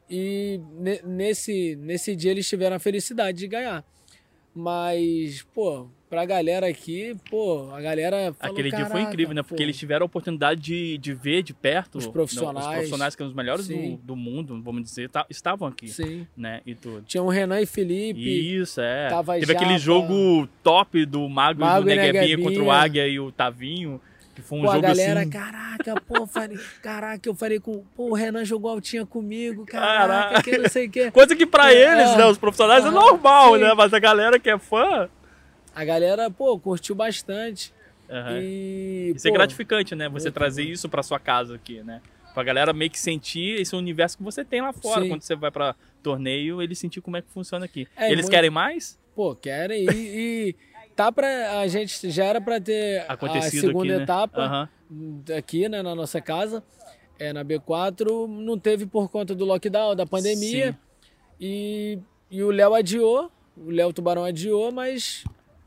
e ne- nesse, nesse dia eles tiveram a felicidade de ganhar. Mas, pô, pra galera aqui, pô, a galera falou, Aquele dia foi "Caraca, incrível, né? Porque pô." eles tiveram a oportunidade de, de ver de perto Os não, profissionais. os profissionais que são os melhores do, do mundo, vamos dizer, tá- estavam aqui, Sim. né? E tudo. Tinha o Renan e Felipe. Isso, é. tava Teve aquele Japa. jogo top do Mago, e Mago do Neguebinha Neguebinha. contra o Águia e o Tavinho, que foi um Pô, a jogo galera, assim... caraca, pô, falei, caraca, eu falei com. Pô, o Renan jogou altinha comigo, caraca, Caraca. que não sei o quê. Coisa que pra É, eles, né, os profissionais, é aham, normal, sim. né? Mas a galera que é fã... A galera, pô, curtiu bastante. aham. E. Isso é pô, gratificante, né? Você trazer muito. isso pra sua casa aqui, né? Pra galera meio que sentir esse universo que você tem lá fora. Sim. Quando você vai pra torneio, eles sentir como é que funciona aqui. É, eles muito- querem mais? Pô, querem. E, e tá pra. A gente já era pra ter Acontecido a segunda aqui, né? etapa Aham. aqui, né, na nossa casa. É, na B4, não teve por conta do lockdown, da pandemia. Sim. E, e o Léo adiou, o Léo Tubarão adiou, mas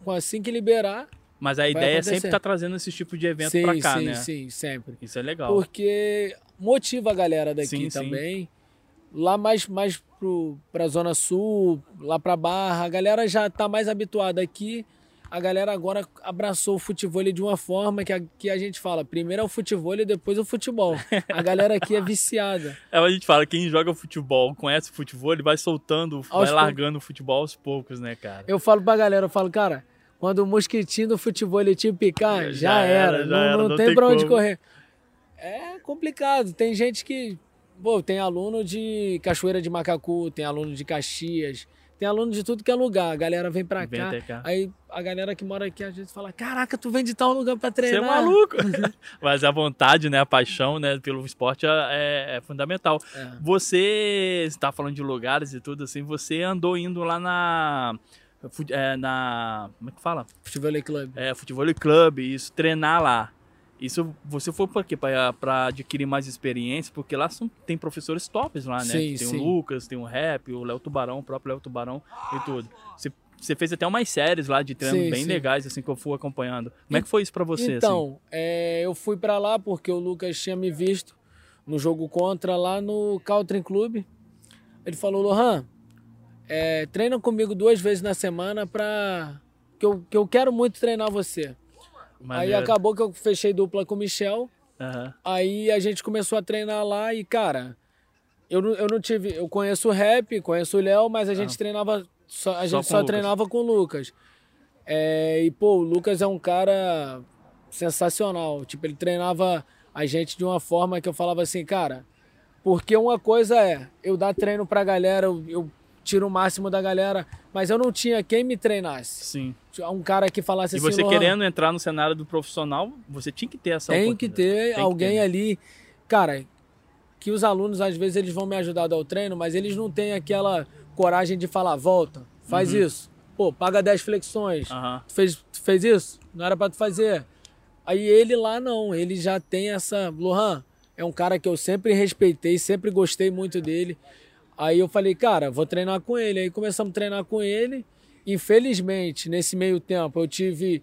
assim que liberar. Mas a Vai ideia é sempre estar trazendo esse tipo de evento sim, pra cá, sim, né? sim, sempre. Isso é legal. Porque motiva a galera daqui Sim, sim. também. Lá mais, mais pro, pra Zona Sul, lá pra Barra, a galera já tá mais habituada aqui. A galera agora abraçou o futebol de uma forma que a, que a gente fala, primeiro é o futebol e depois o futebol. A galera aqui é viciada. É, a gente fala, quem joga futebol, conhece futebol, ele vai soltando, vai Aos largando o futebol aos poucos, né, cara? Eu falo pra galera, eu falo, cara, quando o mosquitinho do futebol ele te picar, já, Já era. era, já não, era, não não tem tem pra onde como. correr. É complicado. Tem gente que. Pô, tem aluno de Cachoeira de Macacu, tem aluno de Caxias, tem aluno de tudo que é lugar. A galera vem pra Vem cá. cá. Aí a galera que mora aqui às vezes fala: Caraca, tu vem de tal lugar pra Você é treinar. maluco. Mas a vontade, né, a paixão, né, pelo esporte é, é fundamental. É. Você está falando de lugares e tudo assim, você andou indo lá na é, na como é que fala? Futebol Club. É, futebol club, isso, treinar lá. Isso você foi para quê? Para adquirir mais experiência, porque lá são, tem professores tops lá, né? Sim, tem sim. o Lucas, tem o Rap, o Léo Tubarão, o próprio Léo Tubarão e tudo. Você, você fez até umas séries lá de treino Sim, bem legais, assim, que eu fui acompanhando. Como é que foi isso para você, assim? Então, é, eu fui pra lá porque o Lucas tinha me visto no jogo contra lá no Caltrim Clube. Ele falou, Lohan, é, treina comigo duas vezes na semana pra. Que eu, que eu quero muito treinar você. Aí Maneiro. acabou que eu fechei dupla com o Michel. Aham. Aí a gente começou a treinar lá e, cara, eu, não- eu não tive. Eu conheço o rap, conheço o Léo, mas a gente treinava. Só, a Ah. Só gente só, treinava com o Lucas. É, e, pô, o Lucas é um cara sensacional. Tipo, ele treinava a gente de uma forma que eu falava assim, cara, porque uma coisa é eu dar treino pra galera, eu, eu tiro o máximo da galera, mas eu não tinha quem me treinasse. Sim. Um cara que falasse E assim, você "Lohan, querendo entrar no cenário do profissional, você tinha que ter essa tem que ter Tem que alguém ter, né? ali. Cara, que os alunos, às vezes, eles vão me ajudar ao treino, mas eles não têm aquela coragem de falar, volta, faz Uhum. isso. Pô, paga 10 flexões. Aham. Tu fez, tu fez isso? Não era pra tu fazer. Aí ele lá não, ele já tem essa. Lohan é um cara que eu sempre respeitei, sempre gostei muito dele. Aí eu falei, cara, vou treinar com ele. Aí começamos a treinar com ele. Infelizmente, nesse meio tempo, eu tive.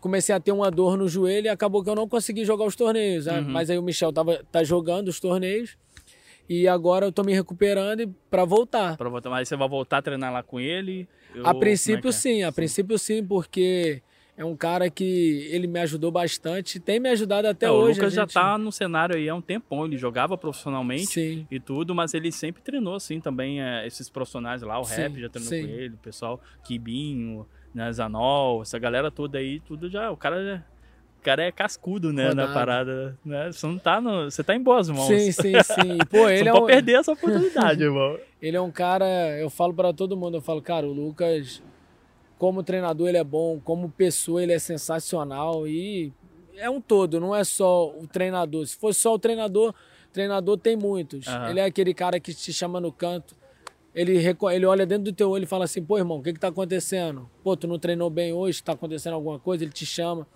Comecei a ter uma dor no joelho e acabou que eu não consegui jogar os torneios. né? Mas aí o Michel tava, tá jogando os torneios. E agora eu tô me recuperando para voltar. Pra voltar, mas você vai voltar a treinar lá com ele? Eu- A é princípio que é? sim, a princípio sim, porque é um cara que ele me ajudou bastante, tem me ajudado até É, hoje. o Lucas a já gente- tá no cenário aí há um tempão, ele jogava profissionalmente Sim. e tudo, mas ele sempre treinou assim também, é, esses profissionais lá, o Sim, Rap já treinou sim. com ele, o pessoal, Kibinho, né, Zanol, essa galera toda aí, tudo já, o cara já, O cara é cascudo, né, na Rodado. parada, né? Você não tá no... Você tá em boas mãos. Sim, sim, sim. Pô, ele não é pode um, perder essa oportunidade, irmão. ele é um cara, eu falo pra todo mundo, eu falo, cara, o Lucas, como treinador ele é bom, como pessoa ele é sensacional e é um todo, não é só o treinador. Se fosse só o treinador, treinador tem muitos. Aham. Ele é aquele cara que te chama no canto, ele, ele olha dentro do teu olho e fala assim, pô, irmão, o que que tá acontecendo? Pô, tu não treinou bem hoje, tá acontecendo alguma coisa? Ele te chama,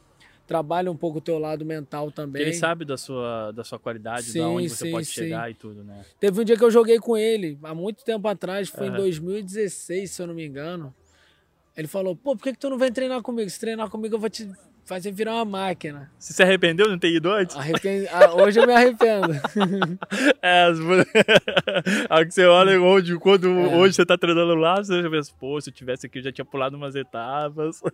trabalha um pouco o teu lado mental também. Ele sabe da sua, da sua qualidade, Sim, onde você sim, pode sim. chegar e tudo, né? Teve um dia que eu joguei com ele, há muito tempo atrás, foi em Aham. 2016, se eu não me engano. Ele falou, pô, por que, que tu não vem treinar comigo? Se treinar comigo, eu vou te fazer virar uma máquina. Você se arrependeu de não ter ido antes? Arrepen- Ah, Hoje eu me arrependo. É, as... a que você olha hoje, quando É. hoje você tá treinando lá, você já pensa, pô, se eu tivesse aqui, eu já tinha pulado umas etapas.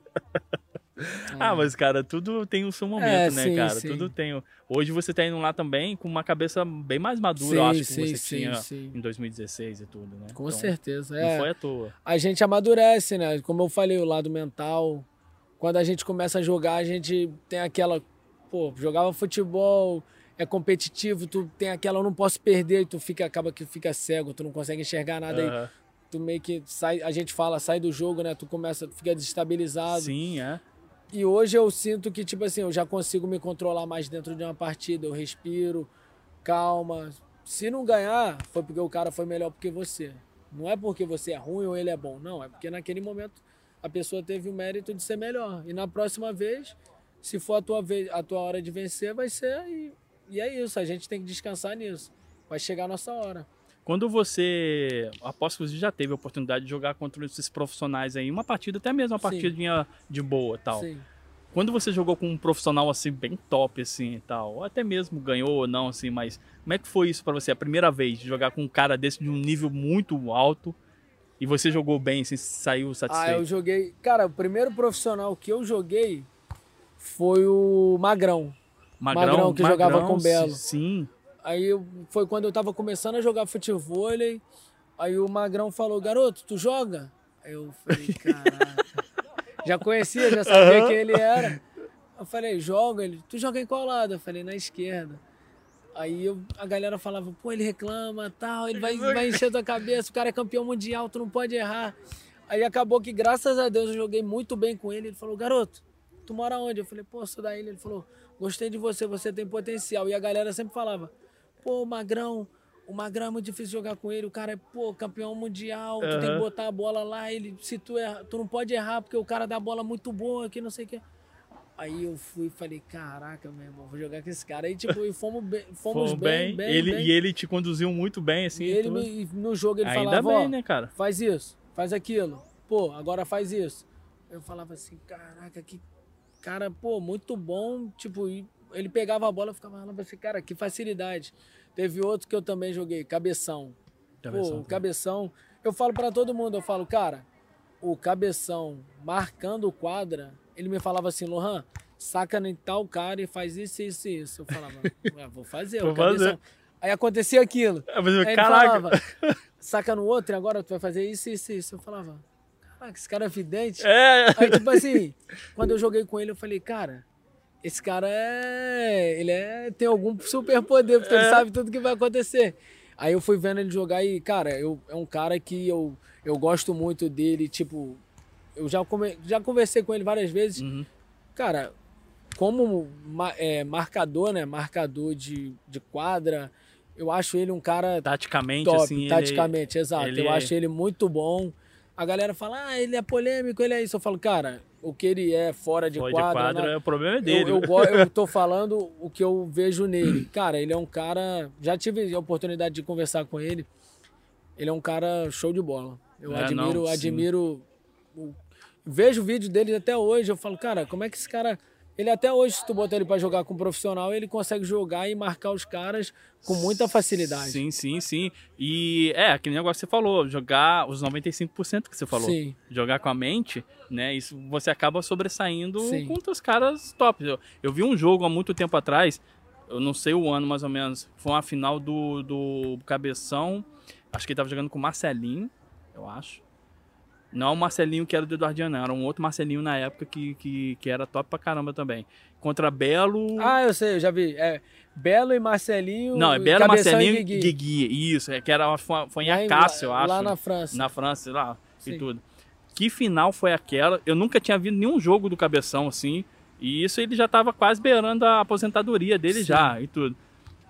Ah, mas, cara, tudo tem o seu momento, É, né, sim, cara? sim. Tudo tem. Hoje você tá indo lá também com uma cabeça bem mais madura, Sim, eu acho, que você tinha sim. em 2016 e tudo, né? Com Então, certeza. Não É. foi à toa. A gente amadurece, né? Como eu falei, o lado mental. Quando a gente começa a jogar, a gente tem aquela. Pô, jogava futebol, é competitivo, tu tem aquela, eu não posso perder, e tu fica, acaba que fica cego, tu não consegue enxergar nada aí. Aham. tu meio que sai, a gente fala, sai do jogo, né? Tu começa, tu fica desestabilizado. Sim, é. E hoje eu sinto que, tipo assim, eu já consigo me controlar mais dentro de uma partida. Eu respiro, calma. Se não ganhar, foi porque o cara foi melhor que você. Não é porque você é ruim ou ele é bom. Não, é porque naquele momento a pessoa teve o mérito de ser melhor. E na próxima vez, se for a tua, vez, a tua hora de vencer, vai ser. E, e é isso, a gente tem que descansar nisso. Vai chegar a nossa hora. Quando você. Aposto que você já teve a oportunidade de jogar contra esses profissionais aí, uma partida, até mesmo uma Sim. partidinha de boa tal. Sim. Quando você jogou com um profissional assim, bem top, assim e tal, ou até mesmo ganhou ou não, assim, mas como é que foi isso pra você? A primeira vez de jogar com um cara desse de um nível muito alto e você jogou bem, assim, saiu Ah, eu satisfeito? joguei. Cara, o primeiro profissional que eu joguei foi o Magrão. Magrão, que jogava com Belo. Sim. Aí foi quando eu tava começando a jogar futebol. Aí o Magrão falou: Garoto, tu joga? Aí eu falei: Caraca. já conhecia, já sabia Aham. quem ele era. Eu falei: Joga. Ele: Tu joga em qual lado? Eu falei: Na esquerda. Aí eu- a galera falava: Pô, ele reclama, tal, ele vai, vai encher tua cabeça. O cara é campeão mundial, tu não pode errar. Aí acabou que, graças a Deus, eu joguei muito bem com ele. Ele falou: Garoto, tu mora onde? Eu falei: Pô, sou da ilha. Ele falou: Gostei de você, você tem potencial. E a galera sempre falava: Pô, o Magrão, o Magrão é muito difícil jogar com ele. O cara é, pô, campeão mundial. Tu tem que botar a bola lá. Ele, se tu erra, tu não pode errar porque o cara dá a bola muito boa, que não sei o quê. Aí eu fui e falei, caraca, meu irmão, vou jogar com esse cara. Aí, tipo, e fomos bem, fomos Foi bem, bem, ele, bem. E ele te conduziu muito bem, assim. E ele me- no jogo ele Ainda falava, bem, né, cara? faz isso, faz aquilo. Pô, agora faz isso. Eu falava assim, caraca, que cara, pô, muito bom. Tipo, ele pegava a bola e ficava falando assim, cara, que facilidade. Teve outro que eu também joguei, cabeção. Pô, o cabeção. Eu falo pra todo mundo, eu falo, cara, o cabeção marcando quadra, ele me falava assim, Lohan, saca em tal cara e faz isso, isso e isso. Eu falava, "Ué, vou fazer, Vou o cabeção. fazer. Aí acontecia aquilo. Ah, Aí ele caraca! falava, saca no outro e agora tu vai fazer isso, isso, isso. Eu falava, caraca, esse cara é vidente. É, Aí, tipo assim, quando eu joguei com ele, eu falei, cara, esse cara é. Ele é, tem algum superpoder, porque ele É. sabe tudo que vai acontecer. Aí eu fui vendo ele jogar e, cara, eu, é um cara que eu, eu gosto muito dele, tipo. Eu já, come, já conversei com ele várias vezes. Uhum. Cara, como é, marcador, né? Marcador de, de quadra, eu acho ele um cara Taticamente, top, assim. ele- taticamente, exato. ele eu é- acho ele muito bom. A galera fala, ah, ele é polêmico, ele é isso. Eu falo, cara, o que ele é fora de Fora quadra. de quadra, né? o problema é dele. Eu, eu, eu tô falando o que eu vejo nele. Cara, ele é um cara. Já tive a oportunidade de conversar com ele. Ele é um cara show de bola. Eu É, admiro, não, admiro. o- vejo o vídeo dele até hoje. Eu falo, cara, como é que esse cara. Ele até hoje, se tu botar ele pra jogar com um profissional, ele consegue jogar e marcar os caras com muita facilidade. Sim, sim, sim. E é, aquele negócio que você falou, jogar os 95% que você falou. Sim. Jogar com a mente, né? Isso você acaba sobressaindo Sim. contra os caras top. Eu, eu vi um jogo há muito tempo atrás, eu não sei o ano mais ou menos, foi uma final do, do Cabeção, acho que ele tava jogando com o Marcelinho, eu acho. Não o Marcelinho que era do Eduardiano, era um outro Marcelinho na época que, que, que era top pra caramba também. Contra Belo. Ah, eu sei, eu já vi. É Belo e Marcelinho. Não, é Belo, Cabeção Marcelinho e e Guigui. Guigui. Isso, é que era, foi, foi em Acácio, eu acho. Lá na França. Na França, lá, e Sim. tudo. Que final foi aquela? Eu nunca tinha visto nenhum jogo do Cabeção assim. E isso ele já tava quase beirando a aposentadoria dele Sim. já e tudo.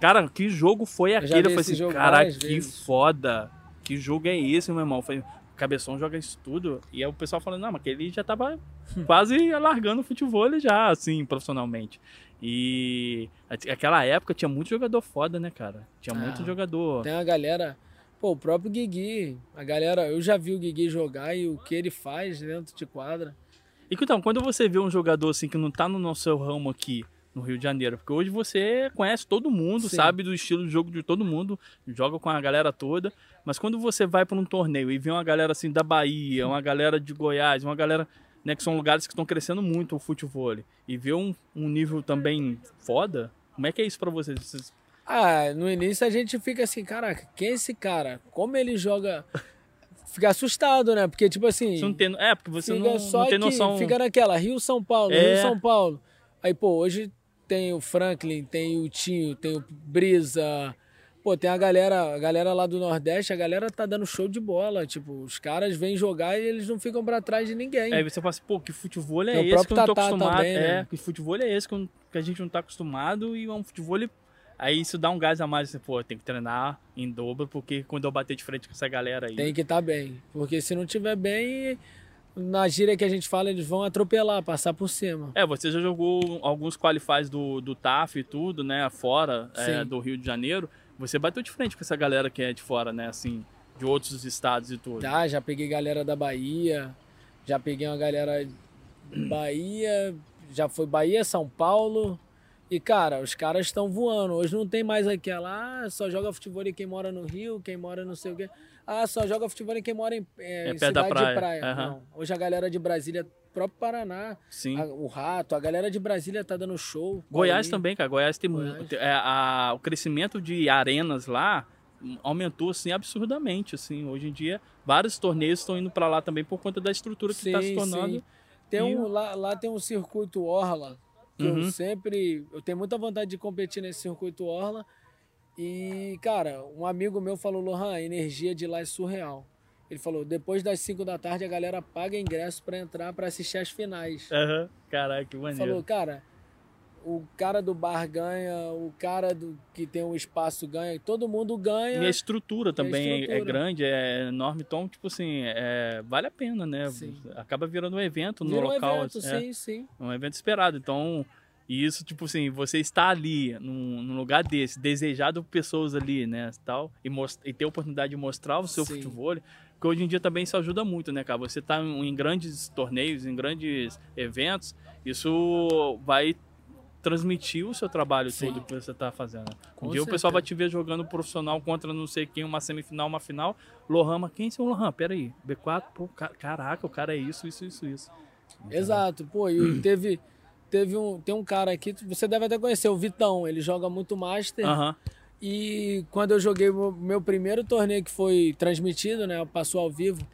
Cara, que jogo foi aquele? Eu falei esse assim, cara, que vezes." foda. Que jogo é esse, meu irmão? Eu Falei, o Cabeção joga isso tudo. E aí o pessoal falando, não, mas que ele já tava quase largando o futebol já, assim, profissionalmente. E aquela época tinha muito jogador foda, né, cara? Tinha muito Ah, jogador. Tem a galera. Pô, o próprio Guigui. A galera. Eu já vi o Guigui jogar e o que ele faz dentro de quadra. E então, quando você vê um jogador assim que não tá no nosso ramo aqui no Rio de Janeiro, porque hoje você conhece todo mundo, Sim. sabe do estilo de jogo de todo mundo, joga com a galera toda, mas quando você vai para um torneio e vê uma galera assim da Bahia, uma galera de Goiás, uma galera né, que são lugares que estão crescendo muito o futebol e vê um, um nível também foda, como é que é isso para vocês? Vocês- Ah, no início a gente fica assim, caraca, quem é esse cara? Como ele joga. Fica assustado, né? Porque, tipo assim. Não tem, é, porque você não, só não tem noção. Fica naquela, Rio São Paulo, É. Rio São Paulo. Aí, pô, hoje tem o Franklin, tem o Tinho, tem o Brisa. Pô, tem a galera, a galera lá do Nordeste, a galera tá dando show de bola. Tipo, os caras vêm jogar e eles não ficam pra trás de ninguém. Aí você fala assim, pô, que futebol é Tem esse que eu não tô acostumado? também, é, né? que futebol é esse que, eu que a gente não tá acostumado e é um futebol. Aí isso dá um gás a mais, assim, pô, tem que treinar em dobro, porque quando eu bater de frente com essa galera aí. Tem que estar bem. Porque se não tiver bem, na gíria que a gente fala, eles vão atropelar, passar por cima. É, você já jogou alguns qualifies do, do TAF e tudo, né? Fora é, do Rio de Janeiro. Você bateu de frente com essa galera que é de fora, né? Assim, de outros estados e tudo. Tá, já peguei galera da Bahia, já peguei uma galera Bahia, já foi Bahia, São Paulo. E, cara, os caras estão voando. Hoje não tem mais aquela, ah, só joga futebol quem mora no Rio, quem mora não sei o quê. Ah, só joga futebol quem mora em, é, É, em cidade praia. de praia. Aham. Não. Hoje a galera de Brasília, próprio Paraná, Sim. a- o Rato, a galera de Brasília tá dando show. Goiás também, cara. Goiás tem Goiás. É, a, o crescimento de arenas lá aumentou assim absurdamente. Assim. Hoje em dia, vários torneios estão indo para lá também por conta da estrutura que está se tornando. sim. Tem um, lá, lá tem um circuito Orla, que Uhum. eu sempre. Eu tenho muita vontade de competir nesse circuito Orla. E, cara, um amigo meu falou, Lohan, a energia de lá é surreal. Ele falou, depois das 5 da tarde a galera paga ingresso pra entrar pra assistir as finais. Aham. Caraca, que maneiro. Falou, cara, o cara do bar ganha, o cara do que tem um espaço ganha, todo mundo ganha. E a estrutura também é- É, estrutura. grande, é enorme, então, tipo assim, é, vale a pena, né? Sim. Acaba virando um evento no Vira um local. evento, é, sim, sim. um evento esperado. Então, e isso, tipo assim, você está ali, num, num lugar desse, desejado por pessoas ali, né, tal, e, e ter a oportunidade de mostrar o seu Sim. futebol, porque hoje em dia também isso ajuda muito, né, cara? Você tá em, grandes torneios, em grandes eventos, isso vai transmitir o seu trabalho Sim. todo que você tá fazendo. Com um dia o pessoal vai te ver jogando profissional contra não sei quem, uma semifinal, uma final. Lohan, mas quem é esse Lohan? Pera aí, B4, pô, ca- caraca, o cara é isso, isso, isso, isso. Exato, pô, e teve, teve um, tem um cara aqui, você deve até conhecer, o Vitão, ele joga muito Master. E quando eu joguei o meu primeiro torneio que foi transmitido, né, passou ao vivo,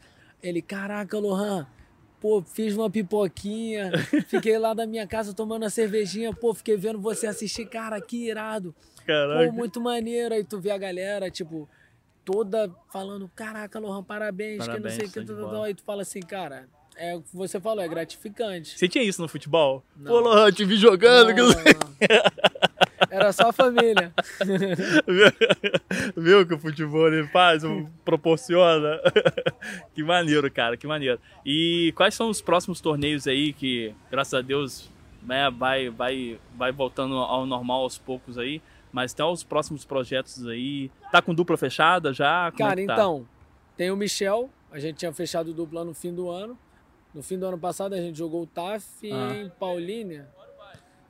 ele, caraca, Lohan, pô, fiz uma pipoquinha, fiquei lá da minha casa tomando uma cervejinha, pô, fiquei vendo você assistir, cara, que irado. Caraca. Pô, muito maneiro. Aí tu vê a galera, tipo, toda falando, caraca, Lohan, parabéns, que não sei o Parabéns, que. Aí tu fala assim, cara, é o que você falou, é gratificante. Você tinha isso no futebol? Não. Pô, Lohan, te vi jogando. Não, que- não. Era só a família. Viu o que o futebol ele faz, proporciona? que maneiro, cara, que maneiro. E quais são os próximos torneios aí que, graças a Deus, né, vai, vai, vai voltando ao normal aos poucos aí? Mas tem os próximos projetos aí. Tá com dupla fechada já? Como é Cara, que tá? então, tem o Michel, a gente tinha fechado dupla no fim do ano. No fim do ano passado a gente jogou o TAF Ah. em Paulínia.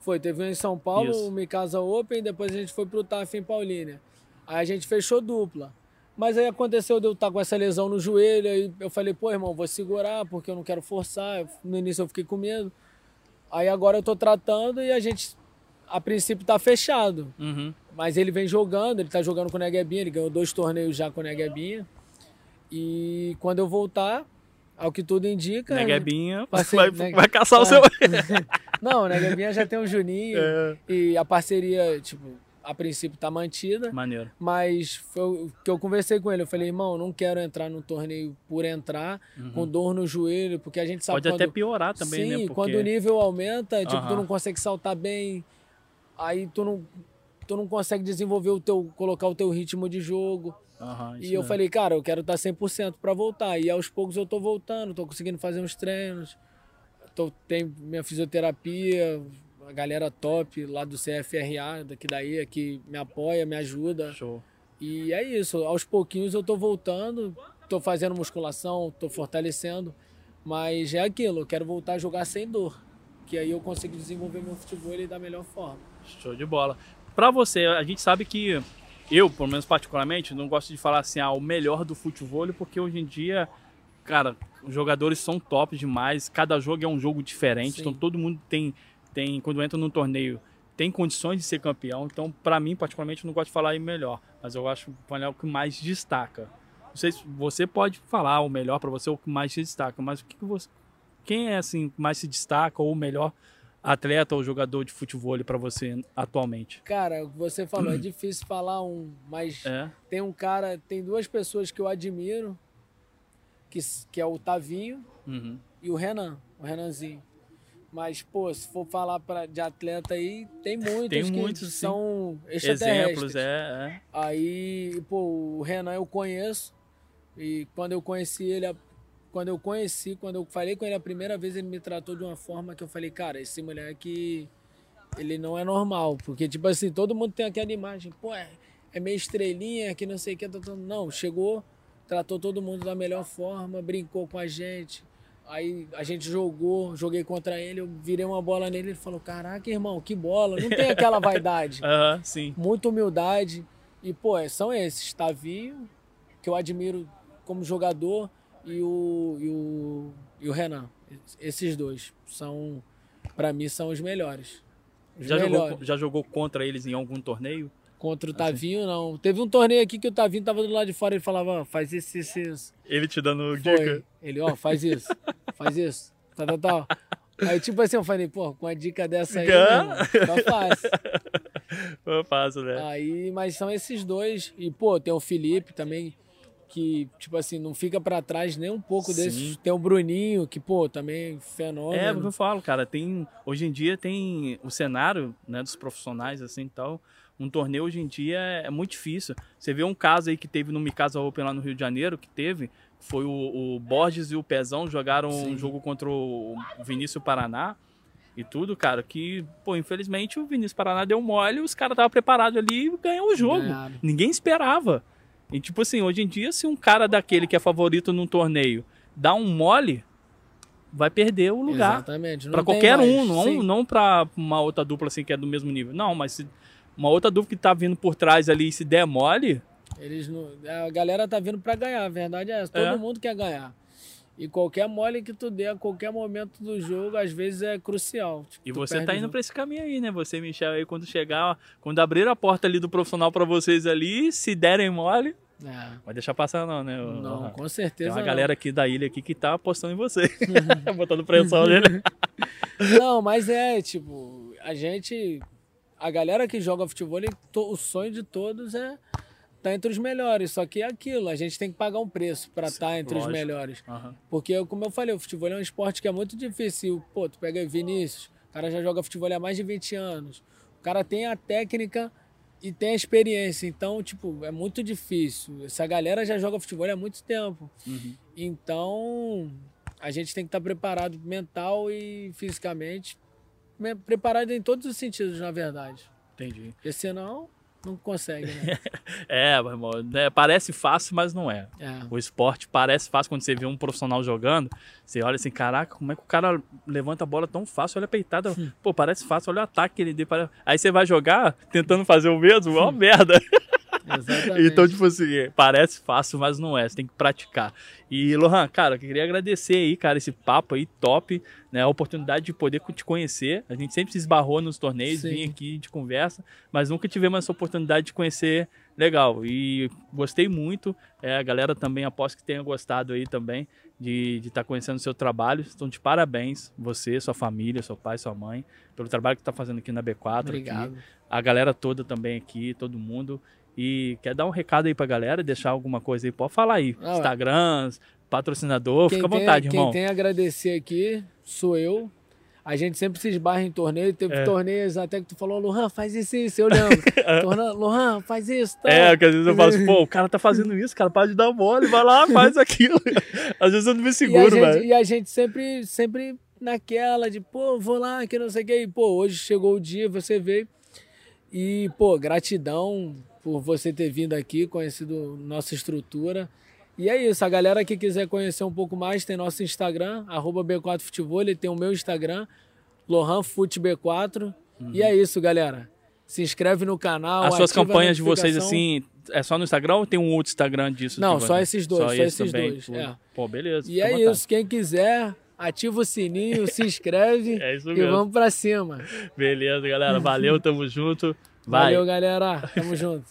Foi, teve um em São Paulo, Isso. o Mikasa Open, depois a gente foi pro TAF em Paulínia. Aí a gente fechou dupla. Mas aí aconteceu de eu estar com essa lesão no joelho, aí eu falei, pô, irmão, vou segurar, porque eu não quero forçar. No início eu fiquei com medo. Aí agora eu tô tratando e a gente, a princípio, tá fechado. Uhum. Mas ele vem jogando, ele tá jogando com o Neguebinha, ele ganhou dois torneios já com o Neguebinha. E quando eu voltar, ao que tudo indica. Neguebinha Passei- vai, Neg- vai caçar o Ah. seu. Não, né? Gavinha já tem o Juninho É. e a parceria, tipo, a princípio tá mantida. Maneiro. Mas foi o que eu conversei com ele. Eu falei, irmão, não quero entrar num torneio por entrar, com dor no joelho, porque a gente sabe Uhum. Pode quando... até piorar também, Sim, né? Porque... quando o nível aumenta, tipo, tu Aham. não consegue saltar bem, aí tu não, tu não consegue desenvolver o teu, colocar o teu ritmo de jogo. Isso E eu mesmo. falei, cara, eu quero estar 100% para voltar. E aos poucos eu tô voltando, tô conseguindo fazer uns treinos. Tô, tem minha fisioterapia, a galera top lá do CFRA, daqui daí, que me apoia, me ajuda. Show. E é isso, aos pouquinhos eu tô voltando, tô fazendo musculação, tô fortalecendo, mas é aquilo, eu quero voltar a jogar sem dor, que aí eu consigo desenvolver meu futebol da melhor forma. Show de bola. Pra você, a gente sabe que eu, pelo menos particularmente, não gosto de falar assim, ah, o melhor do futebol, porque hoje em dia, cara, os jogadores são top demais, cada jogo é um jogo diferente, Sim. então todo mundo tem, tem quando entra num torneio, tem condições de ser campeão, então pra mim, particularmente, eu não gosto de falar em melhor, mas eu acho o que mais destaca. Não sei se você pode falar o melhor pra você, o que mais se destaca, mas o que, que você... Quem é assim, mais se destaca ou o melhor atleta ou jogador de futebol pra você atualmente? Cara, você falou, é difícil falar um, mas É. tem um cara, tem duas pessoas que eu admiro, que, que é o Tavinho Uhum. e o Renan, o Renanzinho. Mas, pô, se for falar pra, de atleta aí, tem muitos Tem que muitos, sim. são extraterrestres. Exemplos, é, é. Aí, pô, o Renan eu conheço. E quando eu conheci ele, quando eu conheci, quando eu falei com ele a primeira vez, ele me tratou de uma forma que eu falei, cara, esse moleque, ele não é normal. Porque, tipo assim, todo mundo tem aquela imagem, pô, é, é meio estrelinha, que não sei o que. tá, tá. Não, chegou, tratou todo mundo da melhor forma, brincou com a gente. Aí a gente jogou, joguei contra ele, eu virei uma bola nele, ele falou, caraca, irmão, que bola. Não tem aquela vaidade Aham, sim. muita humildade. E, pô, é- são esses. Tavinho, que eu admiro como jogador, e o, e o, e o Renan. Esses dois são, pra mim, são os melhores. Os Já melhores. jogou, já jogou contra eles em algum torneio? Contra o Tavinho, não. Teve um torneio aqui que o Tavinho tava do lado de fora e ele falava, ó, faz isso, isso, isso. Ele te dando Foi. dica? Ele, ó, faz isso, faz isso. Tal, tal, tal. Aí, tipo assim, eu falei, pô, com a dica dessa aí, tá fácil. Eu faço, né? Aí, mas são esses dois. E, pô, tem o Felipe também, que, tipo assim, não fica pra trás nem um pouco Sim. desses. Tem o Bruninho, que, pô, também É, fenômeno. o que eu falo, cara, tem hoje em dia tem o cenário, né, dos profissionais assim e tal. Um torneio hoje em dia é muito difícil. Você vê um caso aí que teve no Mikasa Open lá no Rio de Janeiro, que teve, foi o, o Borges e o Pezão jogaram um Sim. jogo contra o Vinícius Paraná e tudo, cara, que, pô, infelizmente o Vinícius Paraná deu mole, os caras estavam preparados ali e ganhou o jogo. Ganharam. Ninguém esperava. E tipo assim, hoje em dia, se um cara daquele que é favorito num torneio dá um mole, vai perder o lugar. Exatamente. não Pra tem qualquer mais. um, não, Sim. não pra uma outra dupla assim que é do mesmo nível. Não, mas se uma outra dupla que tá vindo por trás ali e se der mole, Eles não, a galera tá vindo pra ganhar, a verdade é essa. Todo É. mundo quer ganhar. E qualquer mole que tu dê a qualquer momento do jogo, às vezes é crucial. Tipo, e você tá indo pra esse caminho aí, né? Você, Michel, aí quando chegar, quando abrir a porta ali do profissional pra vocês ali, se derem mole, É. vai deixar passar não, né? ô- Não, com Tem certeza. uma não. galera aqui da ilha aqui que tá apostando em você. Botando pressão nele. Não, mas é, tipo, a gente. A galera que joga futebol, ele- to- o sonho de todos é estar entre os melhores. Só que é aquilo, a gente tem que pagar um preço para estar entre os lógico. melhores. Aham. Porque, como eu falei, o futebol é um esporte que é muito difícil. Pô, tu pega Vinícius, o cara já joga futebol há mais de 20 anos. O cara tem a técnica e tem a experiência. Então, tipo, é muito difícil. Essa galera já joga futebol há muito tempo. Uhum. Então, a gente tem que estar preparado mental e fisicamente. me- Preparado em todos os sentidos, na verdade. Entendi. Porque senão, não consegue, né? É, meu irmão, né, parece fácil, mas não é. É. O esporte parece fácil quando você vê um profissional jogando. Você olha assim, caraca, como é que o cara levanta a bola tão fácil? Olha a peitada. Pô, parece fácil, olha o ataque que ele deu. Aí você vai jogar tentando fazer o mesmo, é uma merda. Exatamente. Então, tipo assim, parece fácil, mas não é. Você tem que praticar. E, Lohan, cara, eu queria agradecer aí, cara, esse papo aí top, né? A oportunidade de poder te conhecer. A gente sempre se esbarrou nos torneios, Sim. vinha aqui de conversa, mas nunca tivemos essa oportunidade de conhecer legal. E gostei muito. É, a galera também, aposto que tenha gostado aí também de estar tá conhecendo o seu trabalho. Então, de parabéns, você, sua família, seu pai, sua mãe, pelo trabalho que está fazendo aqui na B4. Obrigado. Aqui. A galera toda também aqui, todo mundo. E quer dar um recado aí pra galera, deixar alguma coisa aí? Pode falar aí. Ah, Instagrams, patrocinador, quem fica à vontade, tem, irmão. Quem tem a agradecer aqui sou eu. A gente sempre se esbarra em torneio. Teve é. torneios até que tu falou, Lohan, faz isso, isso. Eu lembro. Lohan, faz isso. Tá? É, porque às vezes eu falo assim, pô, o cara tá fazendo isso, cara, pode dar mole, vai lá, faz aquilo. às vezes eu não me seguro, velho. E a gente sempre, sempre naquela de, pô, vou lá, que não sei o que. E, pô, hoje chegou o dia, você veio. E, pô, gratidão por você ter vindo aqui, conhecido nossa estrutura. E é isso, a galera que quiser conhecer um pouco mais, tem nosso Instagram, B4Futebol, tem o meu Instagram, LohanFutB4. Uhum. E é isso, galera. Se inscreve no canal. As suas campanhas de vocês, assim, é só no Instagram ou tem um outro Instagram disso? Não, só esses dois, só, só esses também, dois. É. Pô, beleza. E é vontade. isso, quem quiser, ativa o sininho, se inscreve é isso mesmo. e vamos pra cima. Beleza, galera. Valeu, tamo junto. Vai. Valeu, galera. Tamo junto.